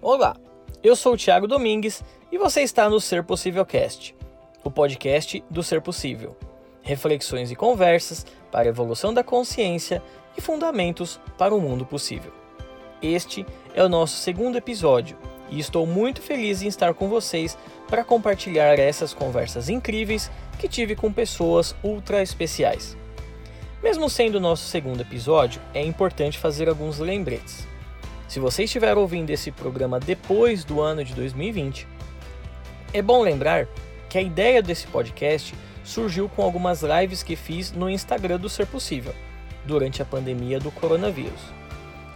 Olá, eu sou o Thiago Domingues e você está no Ser Possível Cast, o podcast do Ser Possível. Reflexões e conversas para a evolução da consciência e fundamentos para o mundo possível. Este é o nosso segundo episódio e estou muito feliz em estar com vocês para compartilhar essas conversas incríveis que tive com pessoas ultra especiais. Mesmo sendo o nosso segundo episódio, é importante fazer alguns lembretes. Se você estiver ouvindo esse programa depois do ano de 2020, é bom lembrar que a ideia desse podcast surgiu com algumas lives que fiz no Instagram do Ser Possível, durante a pandemia do coronavírus.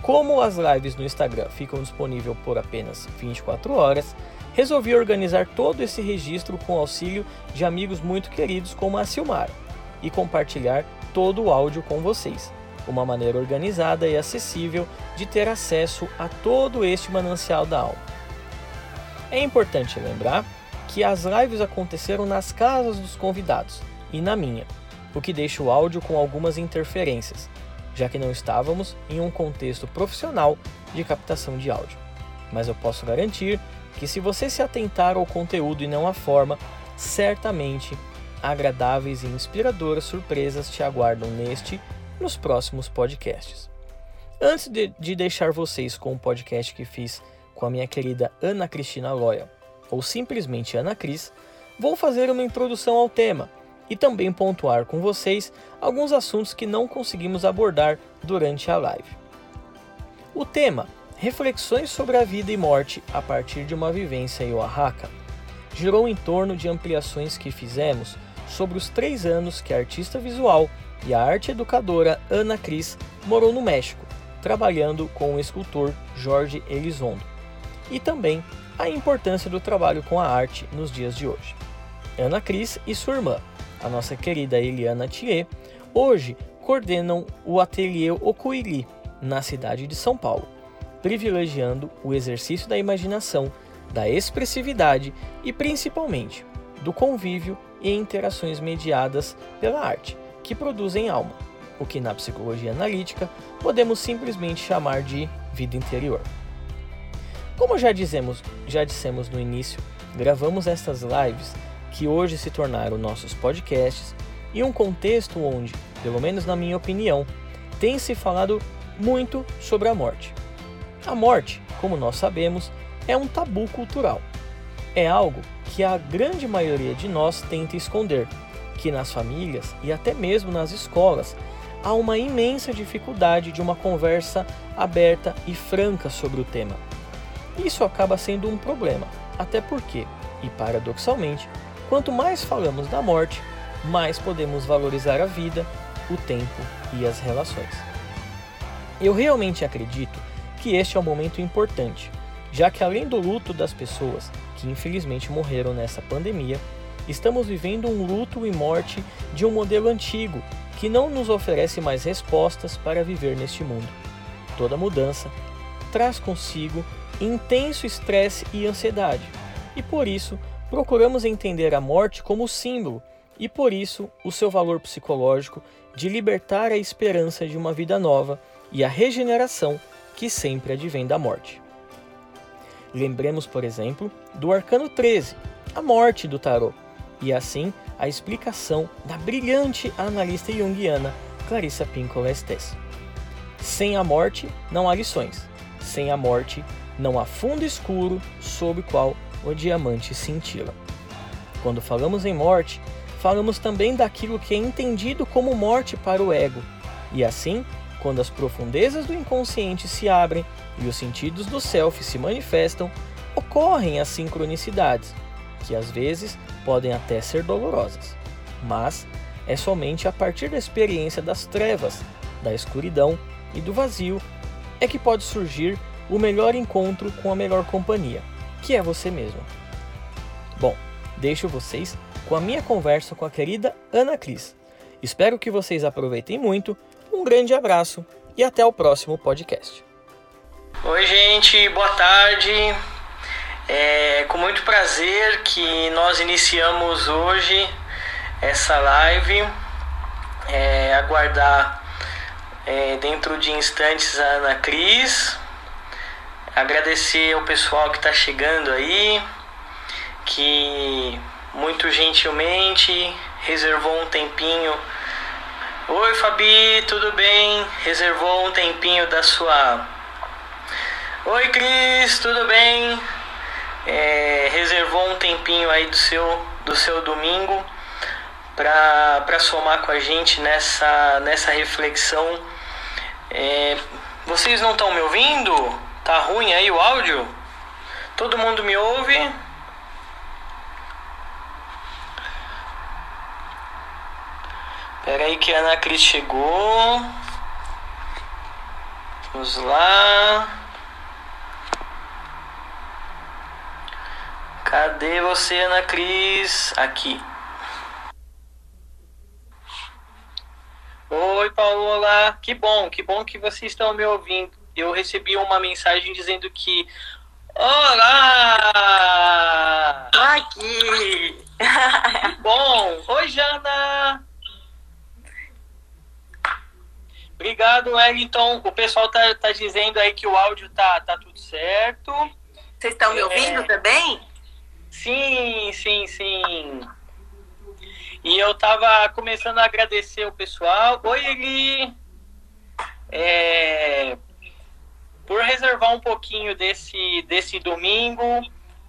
Como as lives no Instagram ficam disponíveis por apenas 24 horas, resolvi organizar todo esse registro com auxílio de amigos muito queridos como a Silmara e compartilhar todo o áudio com vocês, uma maneira organizada e acessível de ter acesso a todo este manancial da alma. É importante lembrar que as lives aconteceram nas casas dos convidados e na minha, o que deixa o áudio com algumas interferências, já que não estávamos em um contexto profissional de captação de áudio. Mas eu posso garantir que, se você se atentar ao conteúdo e não à forma, certamente agradáveis e inspiradoras surpresas te aguardam neste nos próximos podcasts. Antes de, de deixar vocês com o podcast que fiz com a minha querida Ana Cristina Loya, ou simplesmente Ana Cris, vou fazer uma introdução ao tema e também pontuar com vocês alguns assuntos que não conseguimos abordar durante a live. O tema Reflexões sobre a vida e morte a partir de uma vivência em Oaxaca girou em torno de ampliações que fizemos sobre os três anos que a artista visual e a arte educadora Ana Cris morou no México, trabalhando com o escultor Jorge Elizondo, e também a importância do trabalho com a arte nos dias de hoje. Ana Cris e sua irmã, a nossa querida Eliana Thier, hoje coordenam o ateliê Ocoili, na cidade de São Paulo, privilegiando o exercício da imaginação, da expressividade e principalmente do convívio e interações mediadas pela arte, que produzem alma, o que na psicologia analítica podemos simplesmente chamar de vida interior. Como já dizemos, já dissemos no início, gravamos estas lives que hoje se tornaram nossos podcasts em um contexto onde, pelo menos na minha opinião, tem se falado muito sobre a morte. A morte, como nós sabemos, é um tabu cultural. É algo que a grande maioria de nós tenta esconder, que nas famílias e até mesmo nas escolas há uma imensa dificuldade de uma conversa aberta e franca sobre o tema. Isso acaba sendo um problema, até porque, e paradoxalmente, Quanto mais falamos da morte, mais podemos valorizar a vida, o tempo e as relações. Eu realmente acredito que este é um momento importante, já que além do luto das pessoas que infelizmente morreram nessa pandemia, estamos vivendo um luto e morte de um modelo antigo que não nos oferece mais respostas para viver neste mundo. Toda mudança traz consigo intenso estresse e ansiedade, e por isso procuramos entender a morte como símbolo e, por isso, o seu valor psicológico de libertar a esperança de uma vida nova e a regeneração que sempre advém da morte. Lembremos, por exemplo, do arcano 13, a morte do tarô, e assim a explicação da brilhante analista junguiana Clarissa Pinkola Estes. Sem a morte não há lições. Sem a morte não há fundo escuro sob o qual o diamante cintila. Quando falamos em morte, falamos também daquilo que é entendido como morte para o ego, e assim, quando as profundezas do inconsciente se abrem e os sentidos do self se manifestam, ocorrem as sincronicidades, que às vezes podem até ser dolorosas, mas é somente a partir da experiência das trevas, da escuridão e do vazio é que pode surgir o melhor encontro com a melhor companhia que é você mesmo. Bom, deixo vocês com a minha conversa com a querida Ana Cris. Espero que vocês aproveitem muito. Um grande abraço e até o próximo podcast. Oi, gente, boa tarde. É com muito prazer que nós iniciamos hoje essa live. É, aguardar é, dentro de instantes a Ana Cris agradecer ao pessoal que está chegando aí, que muito gentilmente reservou um tempinho. Oi Fabi, tudo bem? Reservou um tempinho da sua. Oi Cris, tudo bem? É, reservou um tempinho aí do seu, do seu domingo para somar com a gente nessa, nessa reflexão. É, vocês não estão me ouvindo? Tá ruim aí o áudio? Todo mundo me ouve? Pera aí que a Ana Cris chegou. Vamos lá. Cadê você, Ana Cris? Aqui. Oi, Paola. Que bom, que bom que vocês estão me ouvindo. Eu recebi uma mensagem dizendo que Olá! Aqui! Que bom! Oi, Jana! Obrigado, Wellington. O pessoal tá, tá dizendo aí que o áudio tá, tá tudo certo. Vocês estão me é. ouvindo é... também? Sim, sim, sim. E eu tava começando a agradecer o pessoal. Oi, Eli! É... Por reservar um pouquinho desse, desse domingo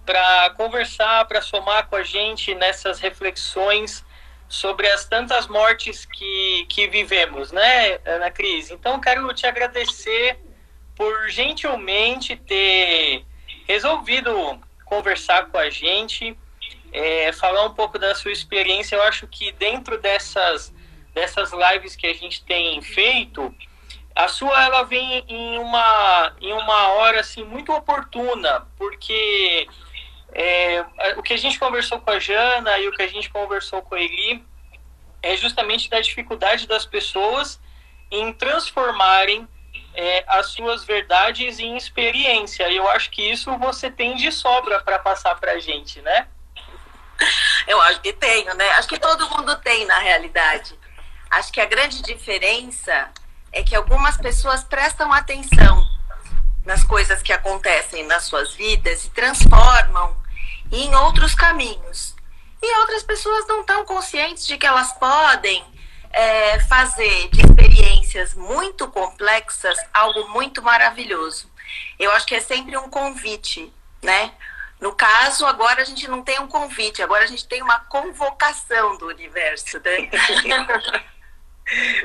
para conversar, para somar com a gente nessas reflexões sobre as tantas mortes que, que vivemos, né, Ana Cris? Então, quero te agradecer por gentilmente ter resolvido conversar com a gente, é, falar um pouco da sua experiência. Eu acho que dentro dessas, dessas lives que a gente tem feito, a sua ela vem em uma, em uma hora assim, muito oportuna, porque é, o que a gente conversou com a Jana e o que a gente conversou com a Eli é justamente da dificuldade das pessoas em transformarem é, as suas verdades em experiência. E eu acho que isso você tem de sobra para passar para a gente, né? Eu acho que tenho, né? Acho que todo mundo tem na realidade. Acho que a grande diferença é que algumas pessoas prestam atenção nas coisas que acontecem nas suas vidas e transformam em outros caminhos. E outras pessoas não estão conscientes de que elas podem é, fazer de experiências muito complexas algo muito maravilhoso. Eu acho que é sempre um convite, né? No caso, agora a gente não tem um convite, agora a gente tem uma convocação do universo, né?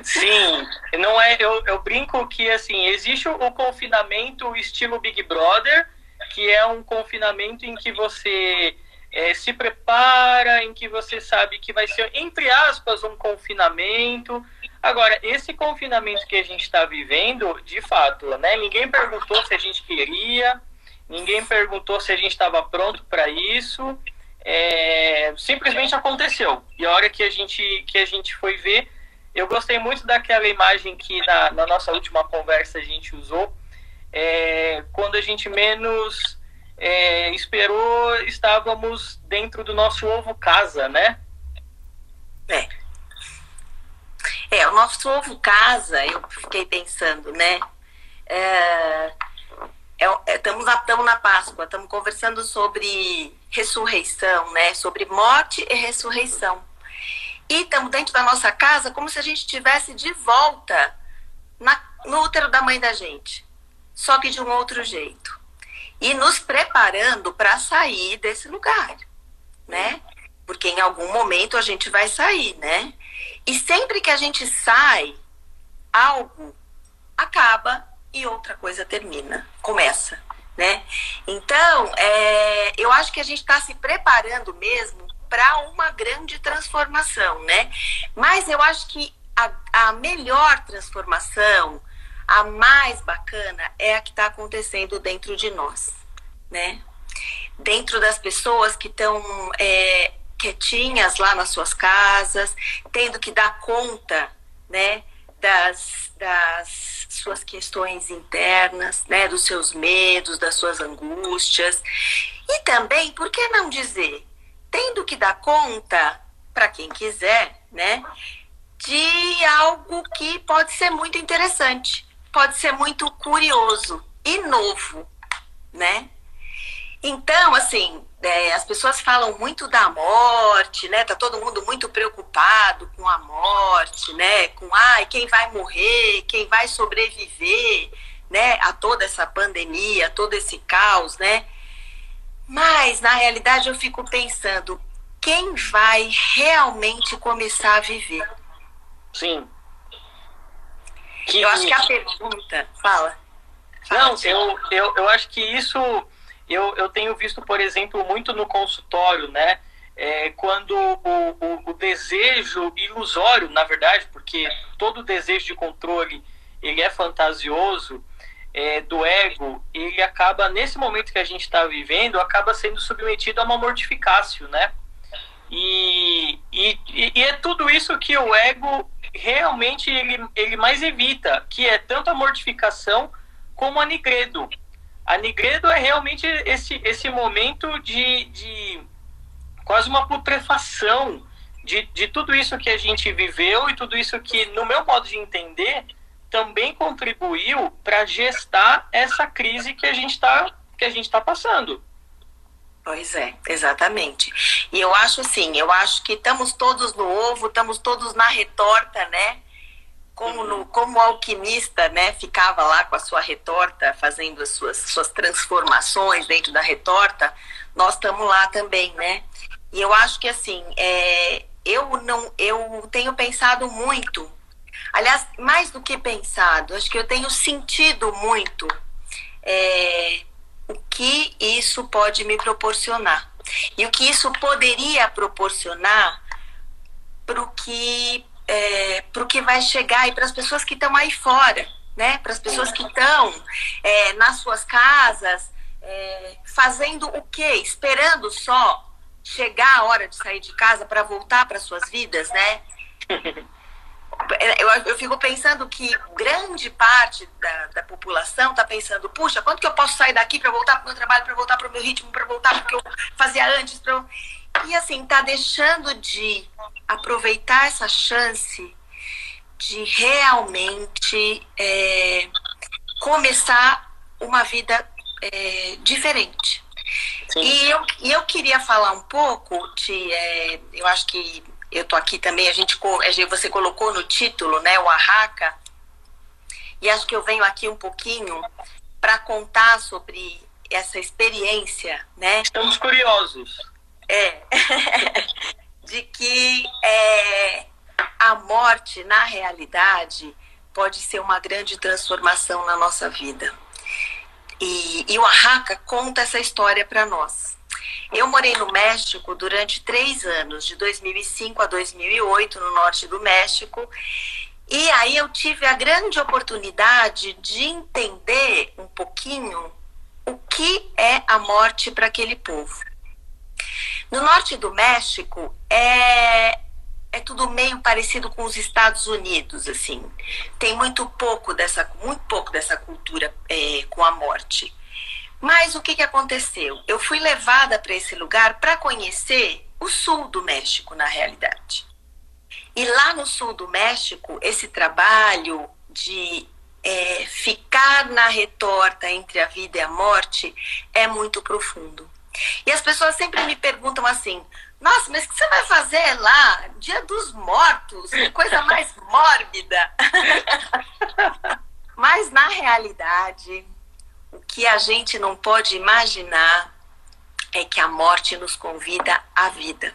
Sim, não é. Eu, eu brinco que assim existe o confinamento estilo Big Brother, que é um confinamento em que você é, se prepara, em que você sabe que vai ser, entre aspas, um confinamento. Agora, esse confinamento que a gente está vivendo, de fato, né? Ninguém perguntou se a gente queria, ninguém perguntou se a gente estava pronto para isso. É, simplesmente aconteceu. E a hora que a gente, que a gente foi ver, eu gostei muito daquela imagem que na, na nossa última conversa a gente usou. É, quando a gente menos é, esperou, estávamos dentro do nosso ovo casa, né? É. É, o nosso ovo casa, eu fiquei pensando, né? É, estamos é, é na Páscoa, estamos conversando sobre ressurreição, né? Sobre morte e ressurreição. E estamos dentro da nossa casa como se a gente estivesse de volta na, no útero da mãe da gente, só que de um outro jeito e nos preparando para sair desse lugar, né? Porque em algum momento a gente vai sair, né? E sempre que a gente sai, algo acaba e outra coisa termina, começa, né? Então, é, eu acho que a gente está se preparando mesmo para uma grande transformação, né? Mas eu acho que a, a melhor transformação, a mais bacana é a que está acontecendo dentro de nós, né? Dentro das pessoas que estão é, quietinhas lá nas suas casas, tendo que dar conta, né? Das, das suas questões internas, né? Dos seus medos, das suas angústias. E também, por que não dizer, tendo que dar conta, para quem quiser, né? De algo que pode ser muito interessante pode ser muito curioso e novo, né? Então, assim, é, as pessoas falam muito da morte, né? Tá todo mundo muito preocupado com a morte, né? Com ai, quem vai morrer, quem vai sobreviver, né? A toda essa pandemia, a todo esse caos, né? Mas na realidade eu fico pensando, quem vai realmente começar a viver? Sim. Que... Eu acho que a pergunta, fala. fala Não, eu, eu, eu acho que isso eu, eu tenho visto, por exemplo, muito no consultório, né? É, quando o, o, o, desejo ilusório, na verdade, porque todo desejo de controle ele é fantasioso, é, do ego, ele acaba, nesse momento que a gente está vivendo, acaba sendo submetido a uma mortificácio, né? E, e, e, é tudo isso que o ego realmente ele, ele mais evita, que é tanto a mortificação como a nigredo. A Nigredo é realmente esse, esse momento de, de quase uma putrefação de, de tudo isso que a gente viveu e tudo isso que, no meu modo de entender, também contribuiu para gestar essa crise que a gente está que a gente está passando. Pois é, exatamente. E eu acho assim, eu acho que estamos todos no ovo, estamos todos na retorta, né? Como, no, como alquimista, né, ficava lá com a sua retorta, fazendo as suas, suas transformações dentro da retorta, nós estamos lá também, né? E eu acho que assim, é, eu não, eu tenho pensado muito, aliás, mais do que pensado, acho que eu tenho sentido muito é, o que isso pode me proporcionar e o que isso poderia proporcionar para o que é, para o que vai chegar e para as pessoas que estão aí fora, né? Para as pessoas que estão é, nas suas casas, é, fazendo o quê? Esperando só chegar a hora de sair de casa para voltar para suas vidas, né? Eu, eu, fico pensando que grande parte da, da população está pensando, puxa, quanto que eu posso sair daqui para voltar para o meu trabalho, para voltar para o meu ritmo, para voltar para o que eu fazia antes? Pra... E assim, tá deixando de aproveitar essa chance de realmente é, começar uma vida é, diferente. E eu, e eu queria falar um pouco de. É, eu acho que eu tô aqui também, a gente, você colocou no título, né, o Arraca, e acho que eu venho aqui um pouquinho para contar sobre essa experiência, né? Estamos curiosos. É. de que é, a morte, na realidade, pode ser uma grande transformação na nossa vida. E, e o Arraca conta essa história para nós. Eu morei no México durante três anos, de 2005 a 2008, no norte do México. E aí eu tive a grande oportunidade de entender um pouquinho o que é a morte para aquele povo. No norte do México é é tudo meio parecido com os Estados Unidos, assim. Tem muito pouco dessa, muito pouco dessa cultura é, com a morte. Mas o que, que aconteceu? Eu fui levada para esse lugar para conhecer o sul do México, na realidade. E lá no sul do México, esse trabalho de é, ficar na retorta entre a vida e a morte é muito profundo. E as pessoas sempre me perguntam assim: nossa, mas o que você vai fazer lá? Dia dos mortos, que coisa mais mórbida. mas na realidade, o que a gente não pode imaginar é que a morte nos convida à vida.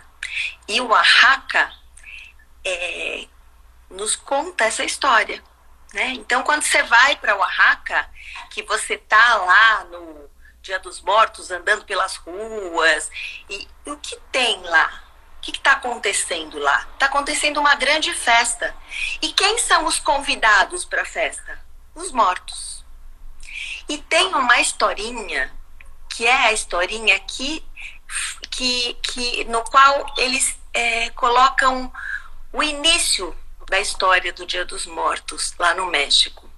E o Arraca é, nos conta essa história. Né? Então, quando você vai para o Oaxaca, que você tá lá no Dia dos Mortos, andando pelas ruas. E, o que tem lá? O que está acontecendo lá? Está acontecendo uma grande festa. E quem são os convidados para a festa? Os mortos. E tem uma historinha, que é a historinha que, que, que no qual eles é, colocam o início da história do Dia dos Mortos lá no México,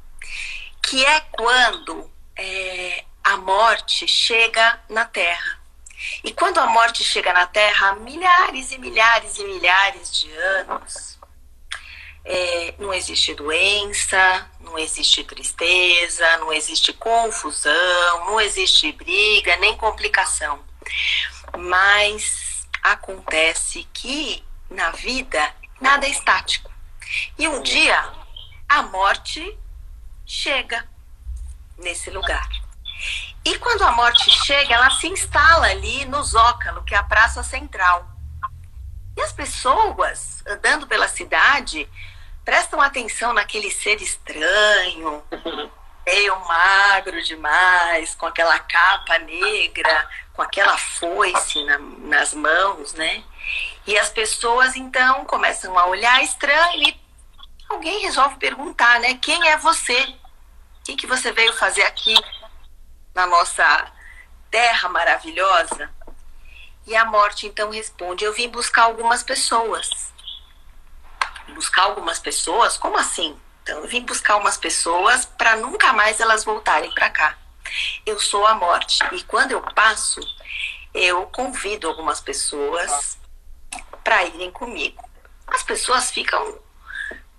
que é quando é, a morte chega na Terra. E quando a morte chega na Terra, há milhares e milhares e milhares de anos, é, não existe doença, não existe tristeza, não existe confusão, não existe briga, nem complicação. Mas acontece que na vida nada é estático. E um dia a morte chega nesse lugar. E quando a morte chega, ela se instala ali no Zócalo, que é a praça central. E as pessoas andando pela cidade prestam atenção naquele ser estranho, meio magro demais, com aquela capa negra, com aquela foice na, nas mãos, né? E as pessoas então começam a olhar estranho e alguém resolve perguntar, né? Quem é você? O que, que você veio fazer aqui na nossa terra maravilhosa? E a morte então responde: Eu vim buscar algumas pessoas buscar algumas pessoas? Como assim? Então, eu vim buscar umas pessoas para nunca mais elas voltarem para cá. Eu sou a morte. E quando eu passo, eu convido algumas pessoas para irem comigo. As pessoas ficam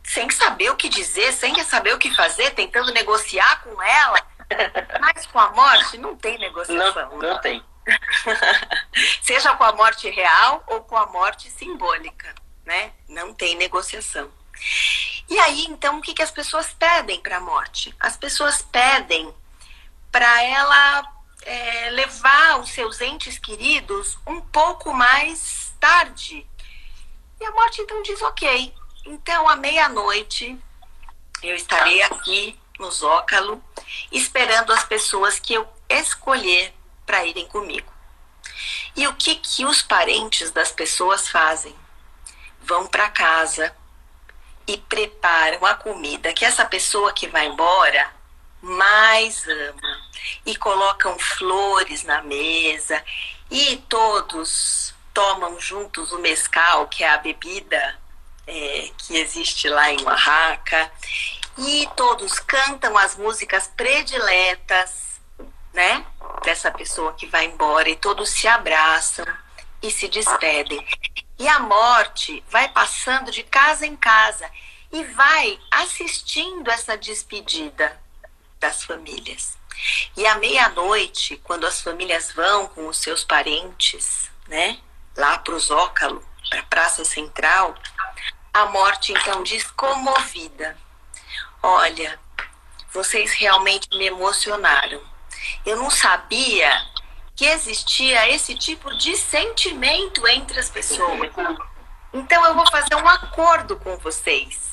sem saber o que dizer, sem saber o que fazer, tentando negociar com ela. Mas com a morte não tem negociação. Não, não tem. Seja com a morte real ou com a morte simbólica né? Não tem negociação. E aí, então, o que, que as pessoas pedem para a morte? As pessoas pedem para ela é, levar os seus entes queridos um pouco mais tarde. E a morte então diz: ok, então à meia-noite eu estarei aqui no Zócalo esperando as pessoas que eu escolher para irem comigo. E o que, que os parentes das pessoas fazem? vão para casa e preparam a comida que essa pessoa que vai embora mais ama e colocam flores na mesa e todos tomam juntos o mescal, que é a bebida é, que existe lá em Oaxaca, e todos cantam as músicas prediletas, né, dessa pessoa que vai embora e todos se abraçam e se despedem. E a morte vai passando de casa em casa e vai assistindo essa despedida das famílias. E à meia-noite, quando as famílias vão com os seus parentes, né, lá para o Zócalo, para a Praça Central, a morte então diz comovida: Olha, vocês realmente me emocionaram. Eu não sabia que existia esse tipo de sentimento entre as pessoas. Então eu vou fazer um acordo com vocês.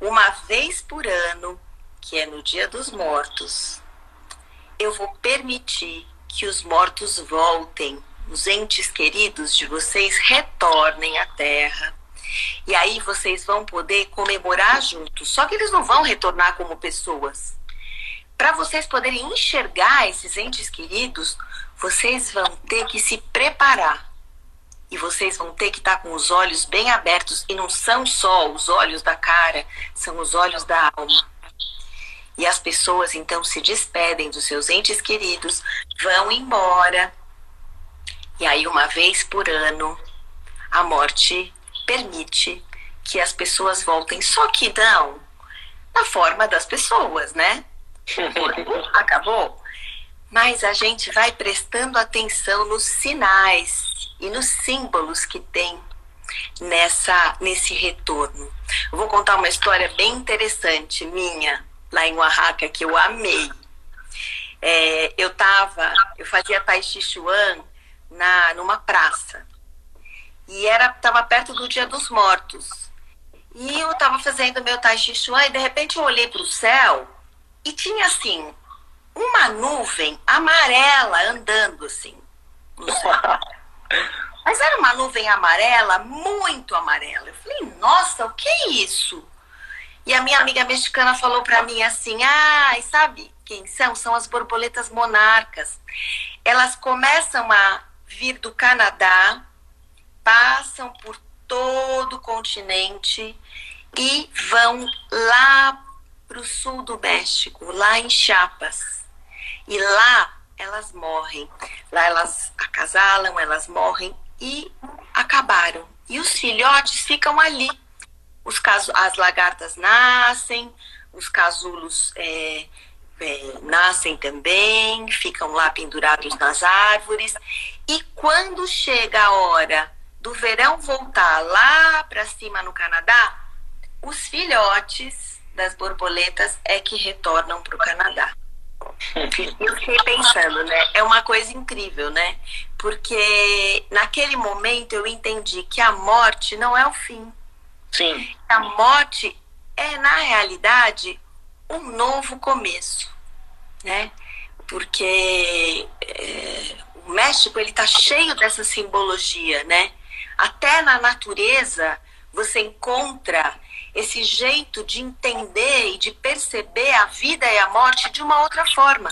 Uma vez por ano, que é no Dia dos Mortos, eu vou permitir que os mortos voltem, os entes queridos de vocês retornem à Terra. E aí vocês vão poder comemorar juntos. Só que eles não vão retornar como pessoas. Para vocês poderem enxergar esses entes queridos, vocês vão ter que se preparar. E vocês vão ter que estar com os olhos bem abertos. E não são só os olhos da cara, são os olhos da alma. E as pessoas então se despedem dos seus entes queridos, vão embora. E aí, uma vez por ano, a morte permite que as pessoas voltem. Só que não na forma das pessoas, né? Acabou mas a gente vai prestando atenção nos sinais e nos símbolos que tem nessa nesse retorno. Eu vou contar uma história bem interessante minha lá em Oaxaca que eu amei. É, eu tava, eu fazia Tai Chi Chuan na numa praça e era tava perto do Dia dos Mortos. E eu tava fazendo meu Tai Chi Chuan e de repente eu olhei para o céu e tinha assim uma nuvem amarela andando assim no céu. Mas era uma nuvem amarela, muito amarela. Eu falei, nossa, o que é isso? E a minha amiga mexicana falou para mim assim: ah, sabe quem são? São as borboletas monarcas. Elas começam a vir do Canadá, passam por todo o continente e vão lá para o sul do México, lá em Chiapas. E lá elas morrem. Lá elas acasalam, elas morrem e acabaram. E os filhotes ficam ali, os caso, as lagartas nascem, os casulos é, é, nascem também, ficam lá pendurados nas árvores. E quando chega a hora do verão voltar lá para cima no Canadá, os filhotes das borboletas é que retornam para o Canadá. Eu fiquei pensando, né? É uma coisa incrível, né? Porque naquele momento eu entendi que a morte não é o fim. Sim. A morte é, na realidade, um novo começo, né? Porque é, o México ele está cheio dessa simbologia, né? Até na natureza você encontra esse jeito de entender e de perceber a vida e a morte de uma outra forma.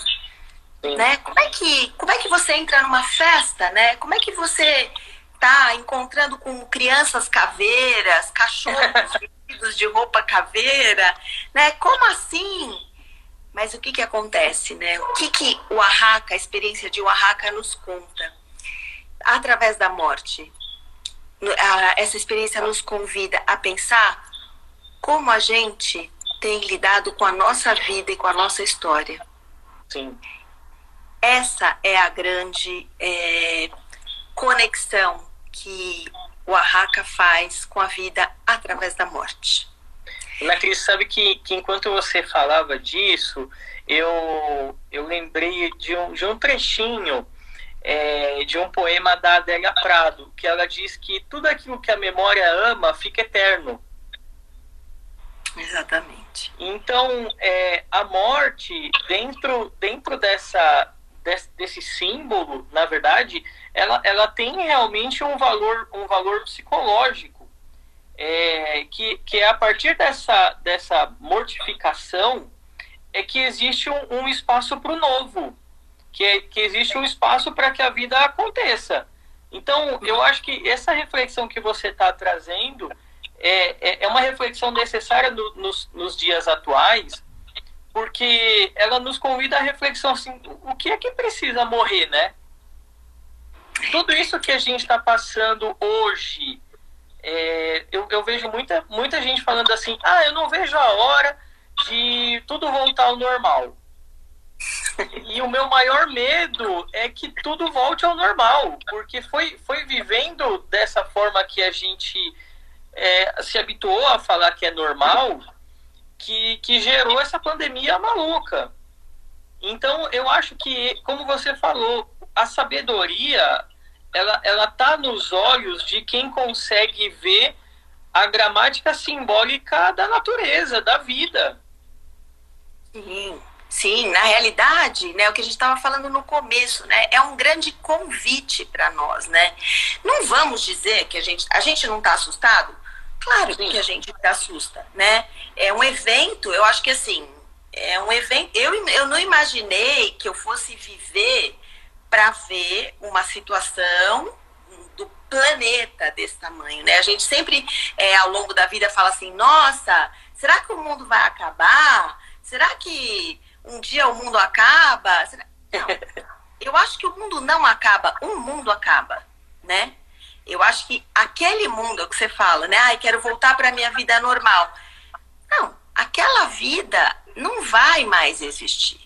Né? Como, é que, como é que você entra numa festa, né? Como é que você está encontrando com crianças caveiras, cachorros vestidos de roupa caveira, né? Como assim? Mas o que que acontece, né? O que que o Oaxaca, a experiência de Oaxaca nos conta? Através da morte, essa experiência nos convida a pensar como a gente tem lidado com a nossa vida e com a nossa história. Sim. Essa é a grande é, conexão que o Oaxaca faz com a vida através da morte. Ana Cris, sabe que, que enquanto você falava disso, eu, eu lembrei de um, de um trechinho é, de um poema da Adélia Prado, que ela diz que tudo aquilo que a memória ama fica eterno. Exatamente. Então, é, a morte, dentro, dentro dessa, desse, desse, símbolo, na verdade, ela, ela tem realmente um valor, um valor psicológico. É, que, que é a partir dessa, dessa mortificação é que existe um, um espaço para o novo, que, que existe um espaço para que a vida aconteça. Então, eu acho que essa reflexão que você está trazendo é, é, é uma reflexão necessária no, nos, nos dias atuais, porque ela nos convida à reflexão assim, o que é que precisa morrer, né? Tudo isso que a gente está passando hoje, é, eu, eu, vejo muita, muita gente falando assim, ah, eu não vejo a hora de tudo voltar ao normal. E o meu maior medo é que tudo volte ao normal, porque foi, foi vivendo dessa forma que a gente é, se habituou a falar que é normal, que, que gerou essa pandemia maluca. Então, eu acho que, como você falou, a sabedoria ela ela tá nos olhos de quem consegue ver a gramática simbólica da natureza, da vida. Sim. Sim, na realidade, né, o que a gente estava falando no começo, né, é um grande convite para nós, né? Não vamos dizer que a gente, a gente não está assustado, Claro Sim. que a gente se assusta, né? É um evento, eu acho que assim, é um evento. Eu, eu não imaginei que eu fosse viver para ver uma situação do planeta desse tamanho, né? A gente sempre, é, ao longo da vida, fala assim: nossa, será que o mundo vai acabar? Será que um dia o mundo acaba? Não. Eu acho que o mundo não acaba, um mundo acaba, né? Eu acho que aquele mundo que você fala, né? Ai, quero voltar para a minha vida normal. Não, aquela vida não vai mais existir,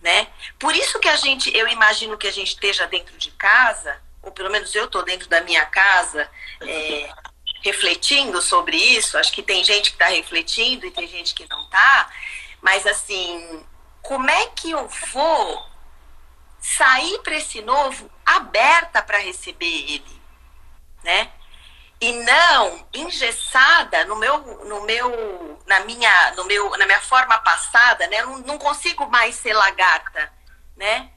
né? Por isso que a gente, eu imagino que a gente esteja dentro de casa, ou pelo menos eu estou dentro da minha casa, é, refletindo sobre isso. Acho que tem gente que está refletindo e tem gente que não está. Mas assim, como é que eu vou sair para esse novo aberta para receber ele? né? E não engessada no meu, no meu, na minha, no meu, na minha forma passada, né? Eu não, consigo mais ser lagarta, né?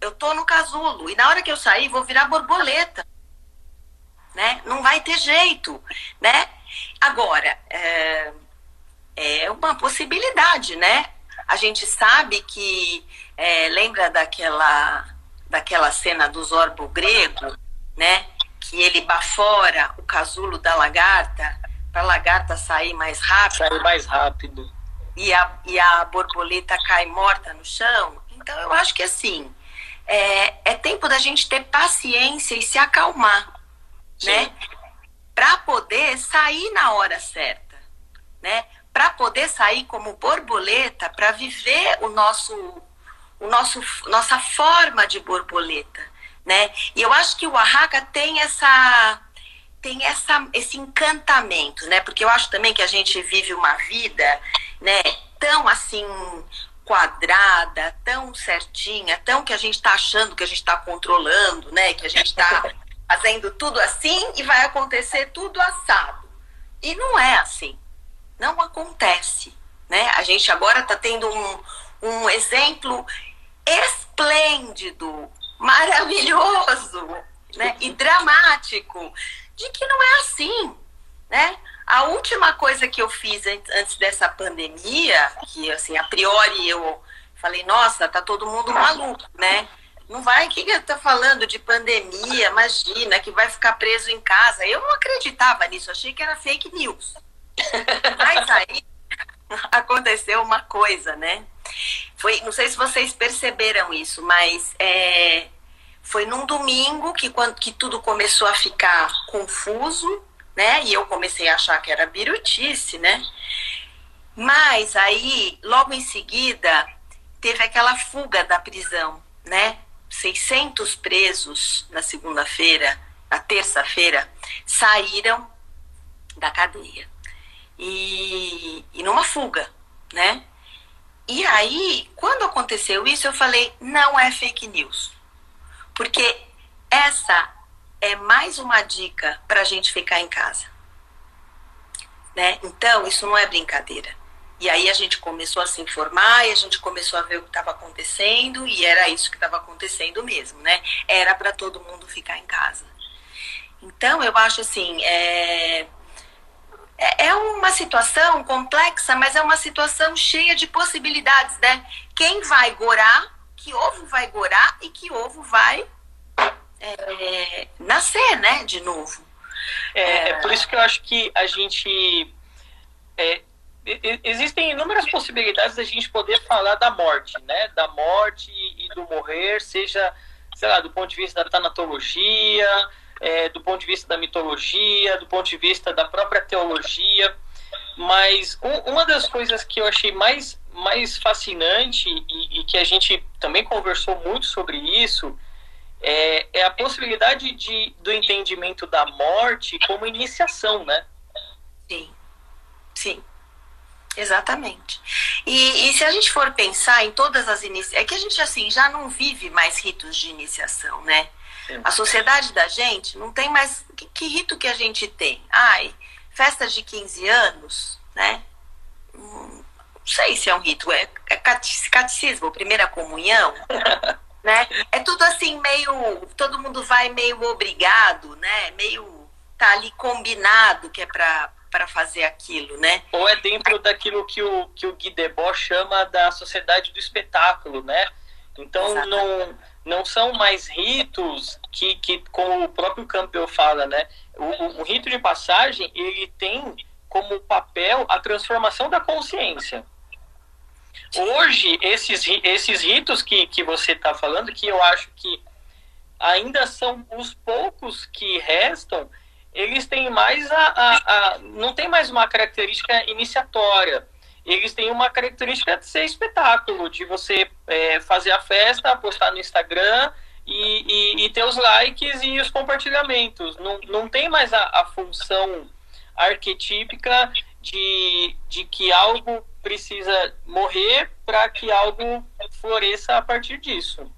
Eu tô no casulo e na hora que eu sair vou virar borboleta, né? Não vai ter jeito, né? Agora, é, é uma possibilidade, né? A gente sabe que é, lembra daquela daquela cena do Zorbo grego, né? que ele bafora o casulo da lagarta para a lagarta sair mais rápido. Sair mais rápido. E a, e a borboleta cai morta no chão. Então, eu acho que assim, é, é tempo da gente ter paciência e se acalmar, Sim. né? Para poder sair na hora certa, né? Para poder sair como borboleta, para viver o nosso, o nosso, nossa forma de borboleta, né? E eu acho que o Oaxaca tem essa tem essa, esse encantamento, né? Porque eu acho também que a gente vive uma vida, né? Tão assim quadrada, tão certinha, tão que a gente está achando que a gente está controlando, né? Que a gente está fazendo tudo assim e vai acontecer tudo assado. E não é assim. Não acontece, né? A gente agora está tendo um, um exemplo esplêndido, maravilhoso, né? E dramático de que não é assim, né? A última coisa que eu fiz antes dessa pandemia, que assim, a priori eu falei, nossa, tá todo mundo maluco, né? Não vai, que que tá falando de pandemia? Imagina que vai ficar preso em casa. Eu não acreditava nisso, achei que era fake news. Mas aí aconteceu uma coisa, né? Foi, não sei se vocês perceberam isso, mas é, foi num domingo que, quando, que tudo começou a ficar confuso, né? E eu comecei a achar que era birutice, né? Mas aí, logo em seguida, teve aquela fuga da prisão, né? 600 presos na segunda-feira, na terça-feira, saíram da cadeia. E, e numa fuga, né? E aí, quando aconteceu isso, eu falei: não é fake news. Porque essa é mais uma dica para a gente ficar em casa. Né? Então, isso não é brincadeira. E aí a gente começou a se informar e a gente começou a ver o que estava acontecendo e era isso que estava acontecendo mesmo, né? Era para todo mundo ficar em casa. Então, eu acho assim, é... é, é uma situação complexa, mas é uma situação cheia de possibilidades, né? Quem vai gorar que ovo vai gorar e que ovo vai é, nascer, né, de novo. É, é, por isso que eu acho que a gente. É, existem inúmeras possibilidades da gente poder falar da morte, né? Da morte e do morrer, seja, sei lá, do ponto de vista da tanatologia, é, do ponto de vista da mitologia, do ponto de vista da própria teologia. Mas um, uma das coisas que eu achei mais mais fascinante e, e, que a gente também conversou muito sobre isso é, é a possibilidade de, do entendimento da morte como iniciação, né? Sim, sim. Exatamente. E, e, se a gente for pensar em todas as iniciações, é que a gente assim já não vive mais ritos de iniciação, né? A sociedade da gente não tem mais. Que, que, rito que a gente tem? Ai, festa de 15 anos, né? não sei se é um rito, é, é catecismo, primeira comunhão, né? É tudo assim meio, todo mundo vai meio obrigado, né? Meio tá ali combinado que é para para fazer aquilo, né? Ou é dentro daquilo que o que o Guy Debord chama da sociedade do espetáculo, né? Então não não são mais ritos que, que como o próprio Campbell fala, né? O, o rito de passagem ele tem como papel a transformação da consciência. Hoje, esses, esses ritos que, que você está falando, que eu acho que ainda são os poucos que restam, eles têm mais a, a, a, não tem mais uma característica iniciatória. Eles têm uma característica de ser espetáculo, de você é, fazer a festa, postar no Instagram e, e, e, ter os likes e os compartilhamentos. Não, não tem mais a, a função arquetípica de, de que algo precisa morrer para que algo floresça a partir disso.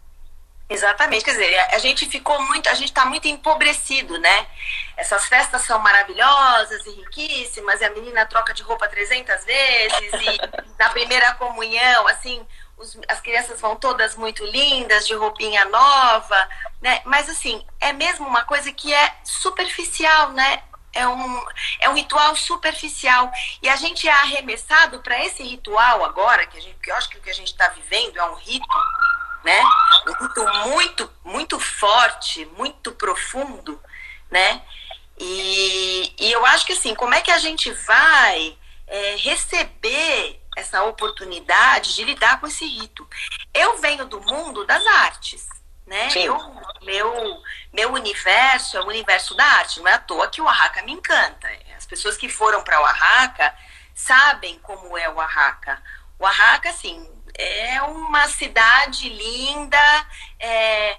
Exatamente, quer dizer, a gente ficou muito, a gente está muito empobrecido, né? Essas festas são maravilhosas e riquíssimas, e a menina troca de roupa 300 vezes, e na primeira comunhão, assim, os, as crianças vão todas muito lindas, de roupinha nova, né? Mas, assim, é mesmo uma coisa que é superficial, né? é um, é um ritual superficial. E a gente é arremessado para esse ritual agora, que, a gente, que eu acho que o que a gente está vivendo é um rito, né? Um rito muito, muito forte, muito profundo, né? E, e eu acho que assim, como é que a gente vai é, receber essa oportunidade de lidar com esse rito? Eu venho do mundo das artes né? Eu, meu, meu universo é o universo da arte. Não é à toa que o Oaxaca me encanta. As pessoas que foram para o Oaxaca sabem como é o Oaxaca. O Oaxaca, assim, é uma cidade linda, é,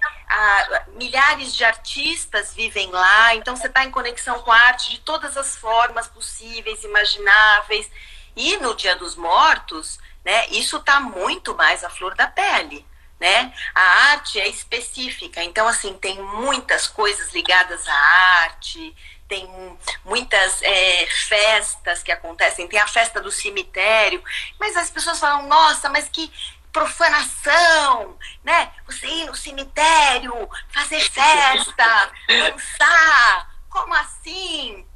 milhares de artistas vivem lá, então você está em conexão com a arte de todas as formas possíveis, imagináveis. E no Dia dos Mortos, né, isso está muito mais à flor da pele. Né? A arte é específica, então assim tem muitas coisas ligadas à arte, tem muitas é, festas que acontecem, tem a festa do cemitério, mas as pessoas falam, nossa, mas que profanação, né? Você ir no cemitério, fazer festa, dançar, como assim?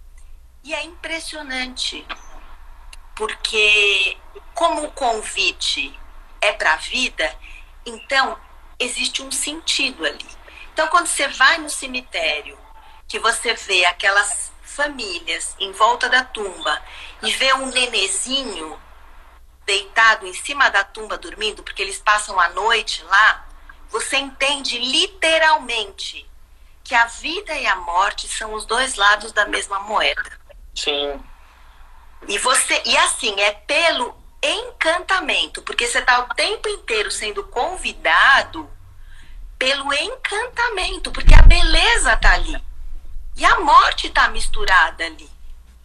E é impressionante, porque como o convite é para a vida, então existe um sentido ali. Então, quando você vai no cemitério que você vê aquelas famílias em volta da tumba e vê um nenezinho deitado em cima da tumba dormindo, porque eles passam a noite lá, você entende literalmente que a vida e a morte são os dois lados da mesma moeda. Sim. E você e assim é pelo encantamento, porque você está o tempo inteiro sendo convidado pelo encantamento, porque a beleza está ali. E a morte está misturada ali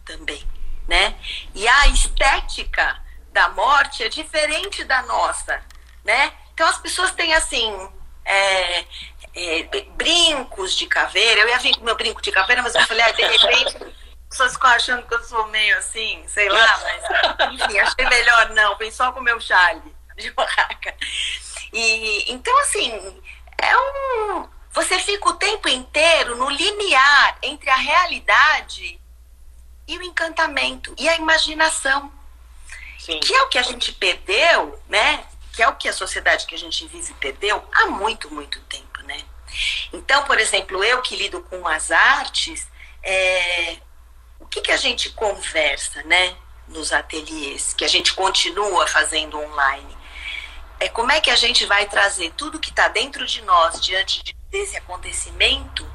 também, né? E a estética da morte é diferente da nossa, né? Então as pessoas têm assim é, é, brincos de caveira. Eu ia vir com meu brinco de caveira, mas eu falei, ah, de repente as pessoas ficam achando que eu sou meio assim, sei lá, mas enfim, achei melhor não, vem só com o meu chale de barraca. E então assim, é um você fica o tempo inteiro no limiar entre a realidade e o encantamento e a imaginação. Sim. Que é o que a gente perdeu, né? Que é o que a sociedade que a gente vive perdeu há muito, muito tempo, né? Então, por exemplo, eu que lido com as artes, é, o que, que a gente conversa, né? Nos ateliês, que a gente continua fazendo online. É como é que a gente vai trazer tudo que está dentro de nós diante de desse acontecimento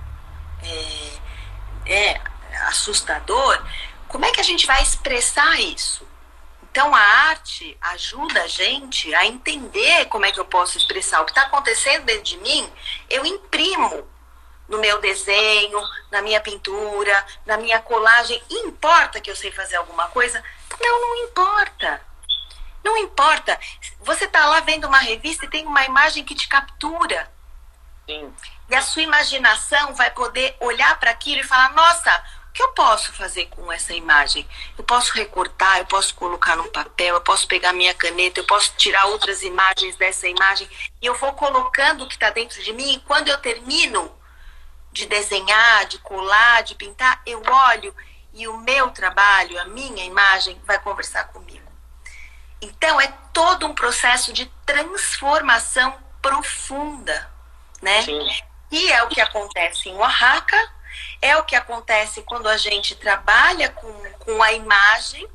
é, é assustador, como é que a gente vai expressar isso? Então, a arte ajuda a gente a entender como é que eu posso expressar o que está acontecendo dentro de mim. Eu imprimo no meu desenho, na minha pintura, na minha colagem. Importa que eu sei fazer alguma coisa? Não, não importa. Não importa. Você está lá vendo uma revista e tem uma imagem que te captura. Sim. E a sua imaginação vai poder olhar para aquilo e falar: nossa, o que eu posso fazer com essa imagem? Eu posso recortar, eu posso colocar no papel, eu posso pegar minha caneta, eu posso tirar outras imagens dessa imagem e eu vou colocando o que está dentro de mim. E quando eu termino de desenhar, de colar, de pintar, eu olho e o meu trabalho, a minha imagem, vai conversar comigo. Então, é todo um processo de transformação profunda né? Sim. E é o que acontece em Oaxaca, é o que acontece quando a gente trabalha com, com a imagem,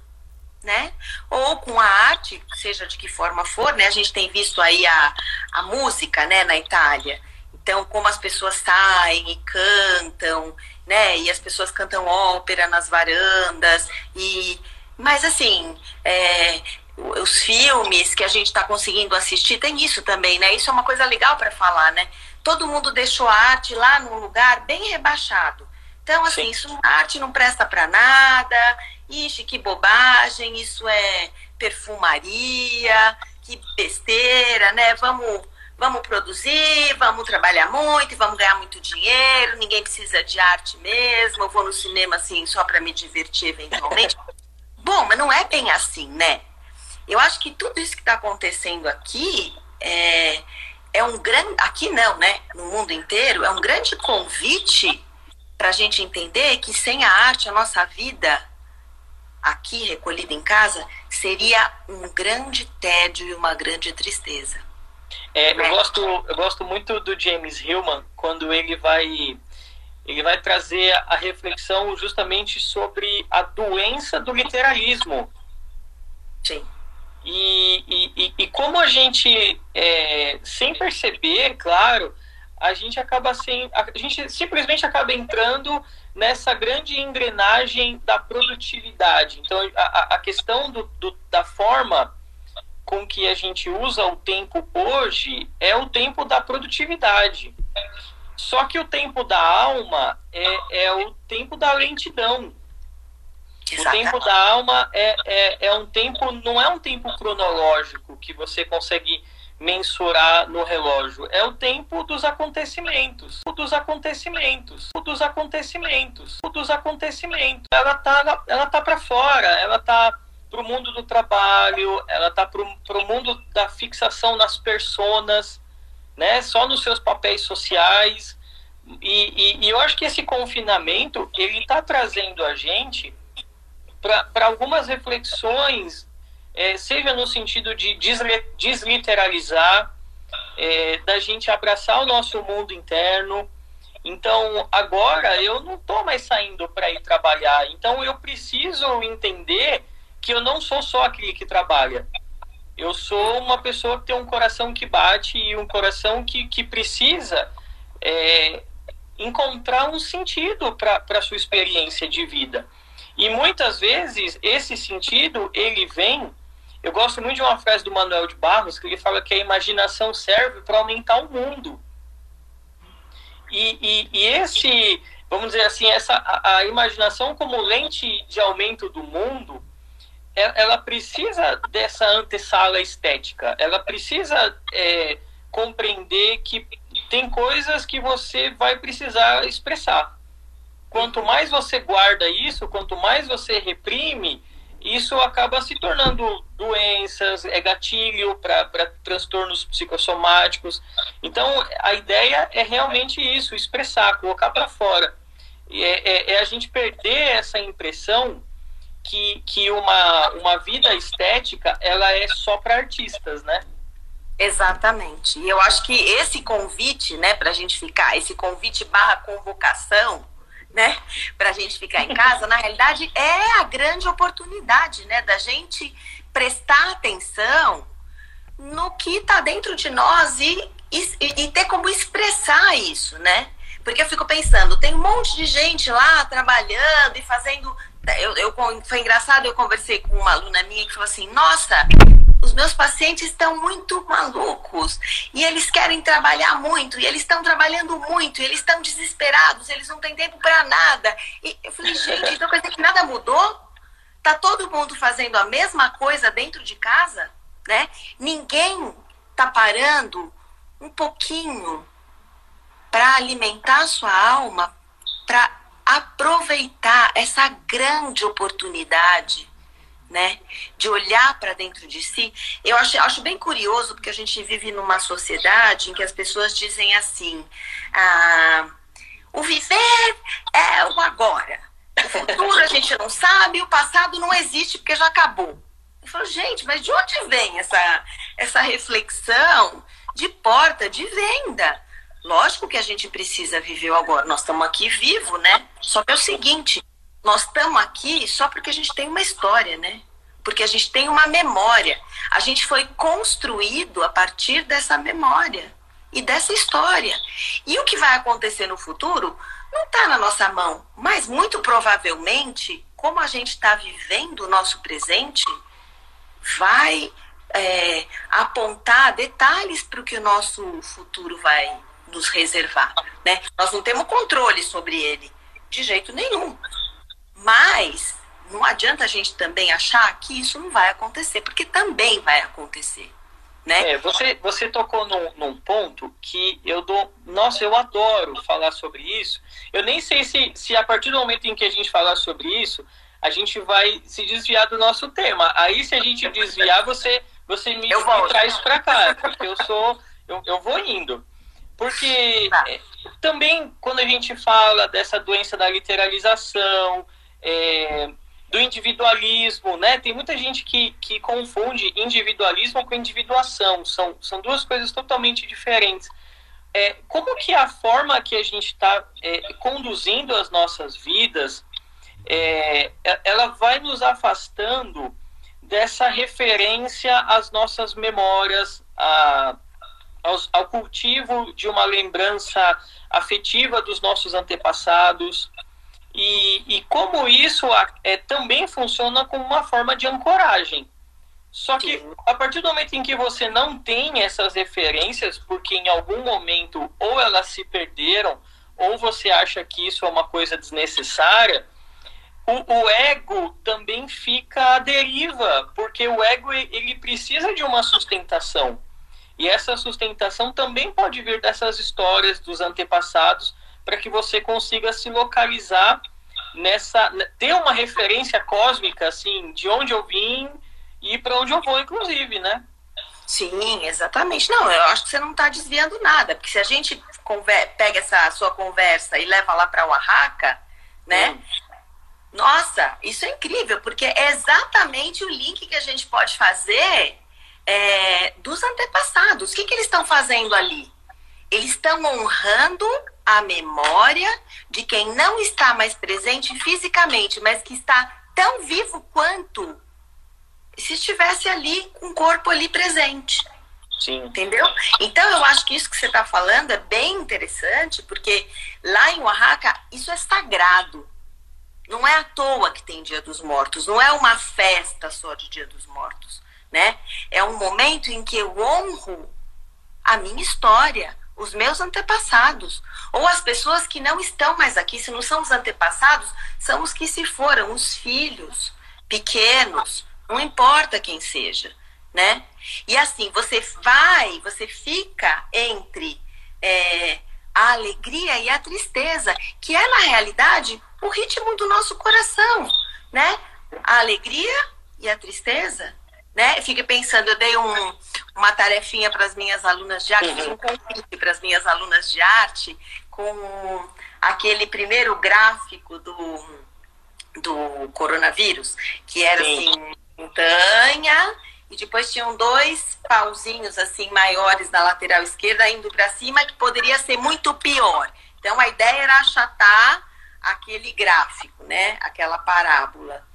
né? Ou com a arte, seja de que forma for, né? A gente tem visto aí a, a música, né, na Itália. Então, como as pessoas saem e cantam, né? E as pessoas cantam ópera nas varandas e mas assim, é, os filmes que a gente está conseguindo assistir tem isso também, né? Isso é uma coisa legal para falar, né? Todo mundo deixou a arte lá num lugar bem rebaixado. Então, assim, Sim. isso, a arte não presta para nada, ixi, que bobagem, isso é perfumaria, que besteira, né? Vamos, vamos produzir, vamos trabalhar muito, vamos ganhar muito dinheiro, ninguém precisa de arte mesmo, eu vou no cinema, assim, só para me divertir eventualmente. Bom, mas não é bem assim, né? Eu acho que tudo isso que está acontecendo aqui é, é um grande, aqui não, né? No mundo inteiro, é um grande convite para a gente entender que sem a arte a nossa vida aqui recolhida em casa seria um grande tédio e uma grande tristeza. É, eu, é. gosto, eu gosto muito do James Hillman quando ele vai ele vai trazer a reflexão justamente sobre a doença do literalismo. Sim. E, e, e, como a gente, é, sem perceber, claro, a gente acaba sem, a gente simplesmente acaba entrando nessa grande engrenagem da produtividade. Então, a, a questão do, do, da forma com que a gente usa o tempo hoje é o tempo da produtividade. Só que o tempo da alma é, é o tempo da lentidão. O tempo da alma é, é, é um tempo, não é um tempo cronológico que você consegue mensurar no relógio. É o tempo dos acontecimentos, o dos acontecimentos, o dos acontecimentos, o dos acontecimentos. Ela tá, ela tá para fora, ela tá pro mundo do trabalho, ela tá pro, pro mundo da fixação nas personas, né? Só nos seus papéis sociais. E, e, e eu acho que esse confinamento ele está trazendo a gente para algumas reflexões é, seja no sentido de desliteralizar, é, da gente abraçar o nosso mundo interno. Então, agora eu não estou mais saindo para ir trabalhar, então eu preciso entender que eu não sou só aquele que trabalha. Eu sou uma pessoa que tem um coração que bate e um coração que, que precisa é, encontrar um sentido para a sua experiência de vida. E muitas vezes esse sentido ele vem eu gosto muito de uma frase do Manuel de Barros que ele fala que a imaginação serve para aumentar o mundo. E, e, e, esse, vamos dizer assim, essa, a, a, imaginação como lente de aumento do mundo, ela, ela precisa dessa antessala estética. Ela precisa é, compreender que tem coisas que você vai precisar expressar. Quanto mais você guarda isso, quanto mais você reprime, isso acaba se tornando doenças, é gatilho para transtornos psicossomáticos. Então, a ideia é realmente isso, expressar, colocar para fora. É, é, é, a gente perder essa impressão que, que uma, uma vida estética ela é só para artistas, né? Exatamente. E eu acho que esse convite, né, para a gente ficar, esse convite barra convocação, né, para a gente ficar em casa, na realidade é a grande oportunidade, né, da gente prestar atenção no que está dentro de nós e, e, e, ter como expressar isso, né? Porque eu fico pensando, tem um monte de gente lá trabalhando e fazendo. Eu, eu, foi engraçado, eu conversei com uma aluna minha que falou assim: Nossa, os meus pacientes estão muito malucos e eles querem trabalhar muito e eles estão trabalhando muito e eles estão desesperados, eles não têm tempo para nada. E eu falei, gente, então quer dizer que nada mudou? Tá todo mundo fazendo a mesma coisa dentro de casa, né? Ninguém tá parando um pouquinho para alimentar a sua alma, para aproveitar essa grande oportunidade né? De olhar para dentro de si. Eu acho, acho bem curioso, porque a gente vive numa sociedade em que as pessoas dizem assim: ah, o viver é o agora. O futuro a gente não sabe, o passado não existe porque já acabou. Eu falo, gente, mas de onde vem essa, essa reflexão de porta de venda? Lógico que a gente precisa viver o agora. Nós estamos aqui vivo, né? Só que é o seguinte, nós estamos aqui só porque a gente tem uma história, né? Porque a gente tem uma memória. A gente foi construído a partir dessa memória e dessa história. E o que vai acontecer no futuro não está na nossa mão, mas muito provavelmente, como a gente está vivendo o nosso presente, vai é, apontar detalhes para o que o nosso futuro vai nos reservar. Né? Nós não temos controle sobre ele, de jeito nenhum. Mas não adianta a gente também achar que isso não vai acontecer, porque também vai acontecer. Né? É, você, você tocou num, num, ponto que eu dou. Nossa, eu adoro falar sobre isso. Eu nem sei se, se a partir do momento em que a gente falar sobre isso, a gente vai se desviar do nosso tema. Aí, se a gente desviar, você, você me, me traz para cá, porque eu sou. Eu, eu vou indo. Porque tá. é, também, quando a gente fala dessa doença da literalização, é, do individualismo, né? Tem muita gente que, que confunde individualismo com individuação. São, são duas coisas totalmente diferentes. É, como que a forma que a gente está é, conduzindo as nossas vidas, é, ela vai nos afastando dessa referência às nossas memórias, a, aos, ao cultivo de uma lembrança afetiva dos nossos antepassados. E, e como isso é, também funciona como uma forma de ancoragem. Só que Sim. a partir do momento em que você não tem essas referências, porque em algum momento ou elas se perderam, ou você acha que isso é uma coisa desnecessária, o, o, ego também fica à deriva, porque o ego ele precisa de uma sustentação. E essa sustentação também pode vir dessas histórias dos antepassados, para que você consiga se localizar nessa. ter uma referência cósmica, assim, de onde eu vim e para onde eu vou, inclusive, né? Sim, exatamente. Não, eu acho que você não está desviando nada, porque se a gente pega essa sua conversa e leva lá para Oaxaca, né? Hum. Nossa, isso é incrível, porque é exatamente o link que a gente pode fazer é, dos antepassados. O que, que eles estão fazendo ali? Eles estão honrando a memória de quem não está mais presente fisicamente, mas que está tão vivo quanto se estivesse ali com o corpo ali presente. Sim. Entendeu? Então eu acho que isso que você está falando é bem interessante, porque lá em Oaxaca isso é sagrado. Não é à toa que tem Dia dos Mortos, não é uma festa só de Dia dos Mortos, né? É um momento em que eu honro a minha história, os meus antepassados, ou as pessoas que não estão mais aqui, se não são os antepassados, são os que se foram, os filhos pequenos, não importa quem seja, né? E assim, você vai, você fica entre é, a alegria e a tristeza, que é, na realidade, o ritmo do nosso coração, né? A alegria e a tristeza, né? Fique pensando, eu dei um, uma tarefinha para as minhas alunas de arte, uhum. fiz um convite para as minhas alunas de arte com aquele primeiro gráfico do, do coronavírus, que era Sim. assim montanha e depois tinham dois pauzinhos assim maiores na lateral esquerda indo para cima que poderia ser muito pior. Então a ideia era achatar aquele gráfico, né? Aquela parábola.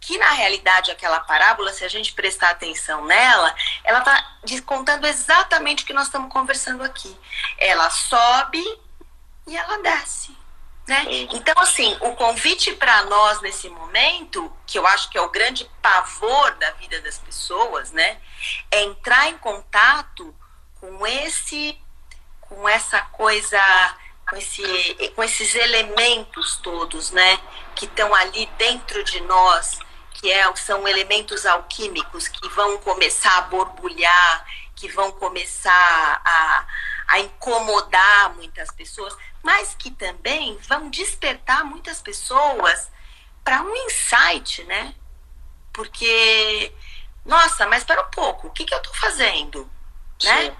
Que na realidade aquela parábola, se a gente prestar atenção nela, ela está contando exatamente o que nós estamos conversando aqui. Ela sobe e ela desce. Né? Então, assim, o convite para nós nesse momento, que eu acho que é o grande pavor da vida das pessoas, né? É entrar em contato com esse, com essa coisa, com, esse, com esses elementos todos, né? Que estão ali dentro de nós, que é, são elementos alquímicos que vão começar a borbulhar, que vão começar a, a incomodar muitas pessoas mas que também vão despertar muitas pessoas para um insight, né? Porque, nossa, mas espera um pouco, o que, que eu estou fazendo? Né?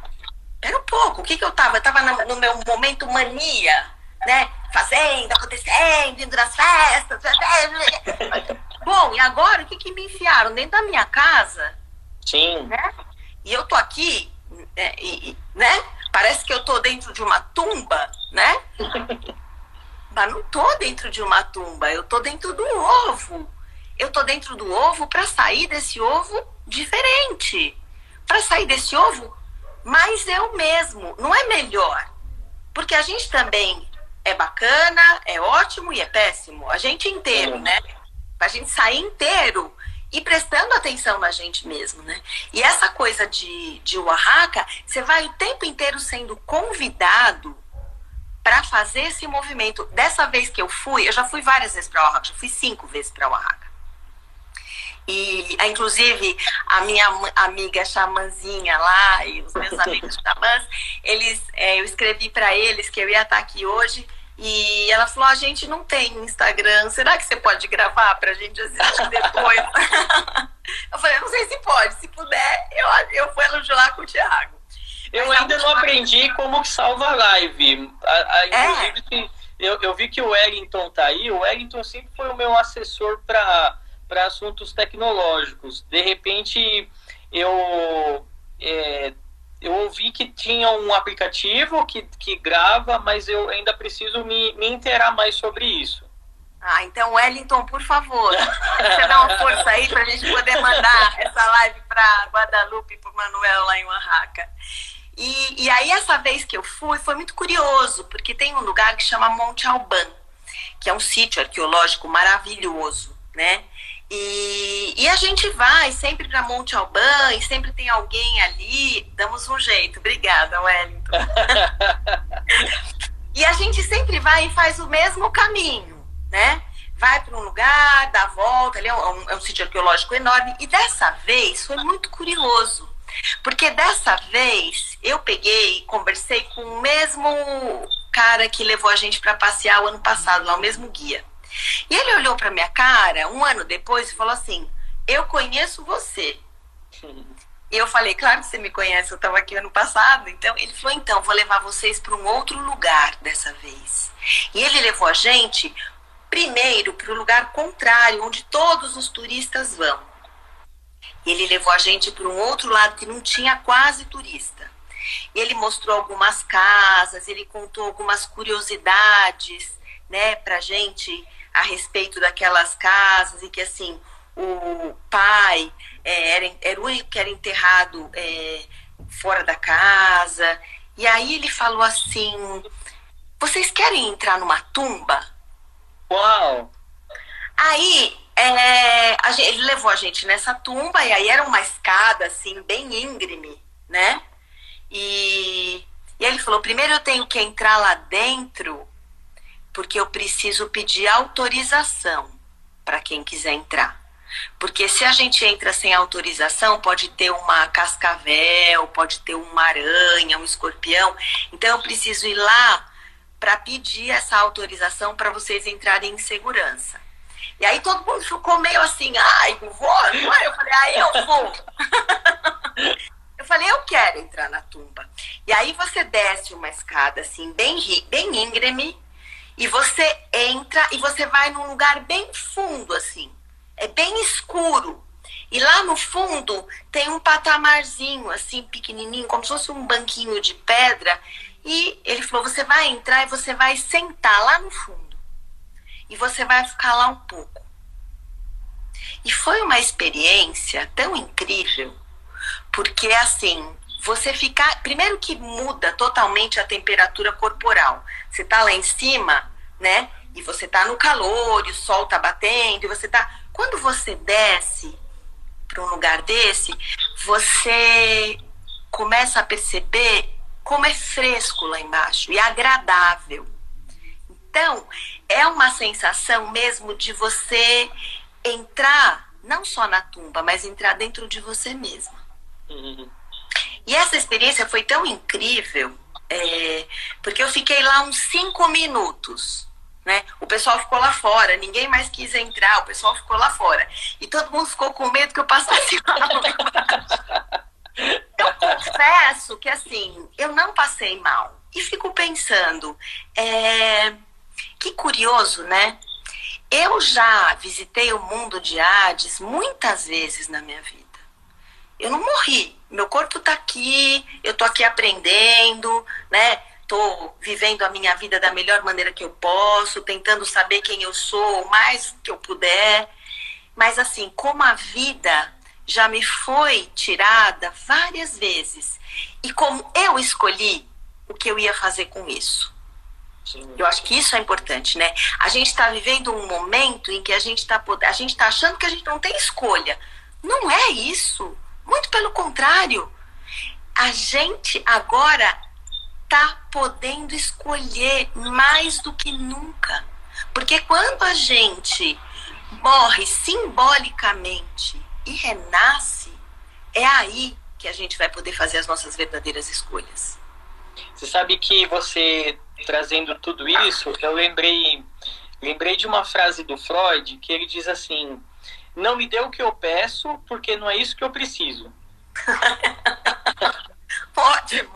Espera um pouco, o que, que eu estava? Eu estava no meu momento mania, né? Fazendo, acontecendo, indo nas festas. Bom, e agora o que, que me enfiaram? Dentro da minha casa. Sim. Né? E eu tô aqui, né? E, né? Parece que eu tô dentro de uma tumba, né? Mas não tô dentro de uma tumba, eu tô dentro do ovo. Eu tô dentro do ovo para sair desse ovo diferente. Para sair desse ovo mais eu mesmo, não é melhor. Porque a gente também é bacana, é ótimo e é péssimo. A gente inteiro, né? A gente sair inteiro e prestando atenção na gente mesmo, né? E essa coisa de, de Oaxaca, você vai o tempo inteiro sendo convidado para fazer esse movimento. Dessa vez que eu fui, eu já fui várias vezes para Oaxaca, já fui cinco vezes para Oaxaca. E, inclusive, a minha amiga xamãzinha lá e os meus amigos xamãs, eles, é, eu escrevi para eles que eu ia estar aqui hoje e ela falou: a gente não tem Instagram, será que você pode gravar pra gente assistir depois? eu falei: não sei se pode, se puder, eu, eu vou elogiar com o Thiago. Eu Mas ainda não aprendi como salva a live. A, a, é. inclusive, eu, eu vi que o Wellington tá aí. O Wellington sempre foi o meu assessor para assuntos tecnológicos. De repente, eu é, eu ouvi que tinha um aplicativo que, que grava, mas eu ainda preciso me, me inteirar mais sobre isso. Ah, então, Wellington, por favor, você dá uma força aí para a gente poder mandar essa live para Guadalupe e para o Manuel lá em Oaxaca. E, e aí, essa vez que eu fui, foi muito curioso, porque tem um lugar que chama Monte Alban, que é um sítio arqueológico maravilhoso, né? E, e, a gente vai sempre para Monte Alban e sempre tem alguém ali, damos um jeito. Obrigada, Wellington. e a gente sempre vai e faz o mesmo caminho, né? Vai para um lugar, dá a volta, ali é um, é um sítio arqueológico enorme. E dessa vez foi muito curioso, porque dessa vez eu peguei e conversei com o mesmo cara que levou a gente para passear o ano passado, lá, o mesmo guia. E ele olhou para minha cara um ano depois e falou assim: Eu conheço você. E eu falei: Claro que você me conhece, eu estava aqui ano passado. Então ele falou: Então, vou levar vocês para um outro lugar dessa vez. E ele levou a gente primeiro para o lugar contrário, onde todos os turistas vão. Ele levou a gente para um outro lado que não tinha quase turista. Ele mostrou algumas casas, ele contou algumas curiosidades, né, para gente a respeito daquelas casas e que assim o pai é, era, era o único que era enterrado é, fora da casa. E aí ele falou assim: vocês querem entrar numa tumba? Uau! Aí é, gente, ele levou a gente nessa tumba e aí era uma escada assim bem íngreme, né? E, e ele falou: primeiro eu tenho que entrar lá dentro porque eu preciso pedir autorização para quem quiser entrar. Porque se a gente entra sem autorização, pode ter uma cascavel, pode ter uma aranha, um escorpião. Então eu preciso ir lá para pedir essa autorização para vocês entrarem em segurança. E aí todo mundo ficou meio assim, ai, não vou? Eu falei, ah, eu vou. eu falei, eu quero entrar na tumba. E aí você desce uma escada assim, bem, bem íngreme, e você entra e você vai num lugar bem fundo, assim. É bem escuro. E lá no fundo tem um patamarzinho, assim, pequenininho, como se fosse um banquinho de pedra. E ele falou: você vai entrar e você vai sentar lá no fundo. E você vai ficar lá um pouco. E foi uma experiência tão incrível, porque assim, você ficar. Primeiro que muda totalmente a temperatura corporal. Você tá lá em cima, né? E você tá no calor, e o sol tá batendo, e você tá. Quando você desce para um lugar desse, você começa a perceber como é fresco lá embaixo e agradável. Então, é uma sensação mesmo de você entrar, não só na tumba, mas entrar dentro de você mesma. Uhum. E essa experiência foi tão incrível, é, porque eu fiquei lá uns cinco minutos. Né? O pessoal ficou lá fora, ninguém mais quis entrar, o pessoal ficou lá fora. E todo mundo ficou com medo que eu passasse mal. eu confesso que assim, eu não passei mal. E fico pensando, é, que curioso, né? Eu já visitei o mundo de Hades muitas vezes na minha vida. Eu não morri, meu corpo está aqui, eu estou aqui aprendendo, né? Estou vivendo a minha vida da melhor maneira que eu posso, tentando saber quem eu sou o mais que eu puder. Mas assim, como a vida já me foi tirada várias vezes e como eu escolhi o que eu ia fazer com isso. Eu acho que isso é importante, né? A gente está vivendo um momento em que a gente está a gente tá achando que a gente não tem escolha. Não é isso. Muito pelo contrário, a gente agora está podendo escolher mais do que nunca. Porque quando a gente morre simbolicamente e renasce, é aí que a gente vai poder fazer as nossas verdadeiras escolhas. Você sabe que você trazendo tudo isso, eu lembrei lembrei de uma frase do Freud que ele diz assim: não me dê o que eu peço, porque não é isso que eu preciso. Ótimo!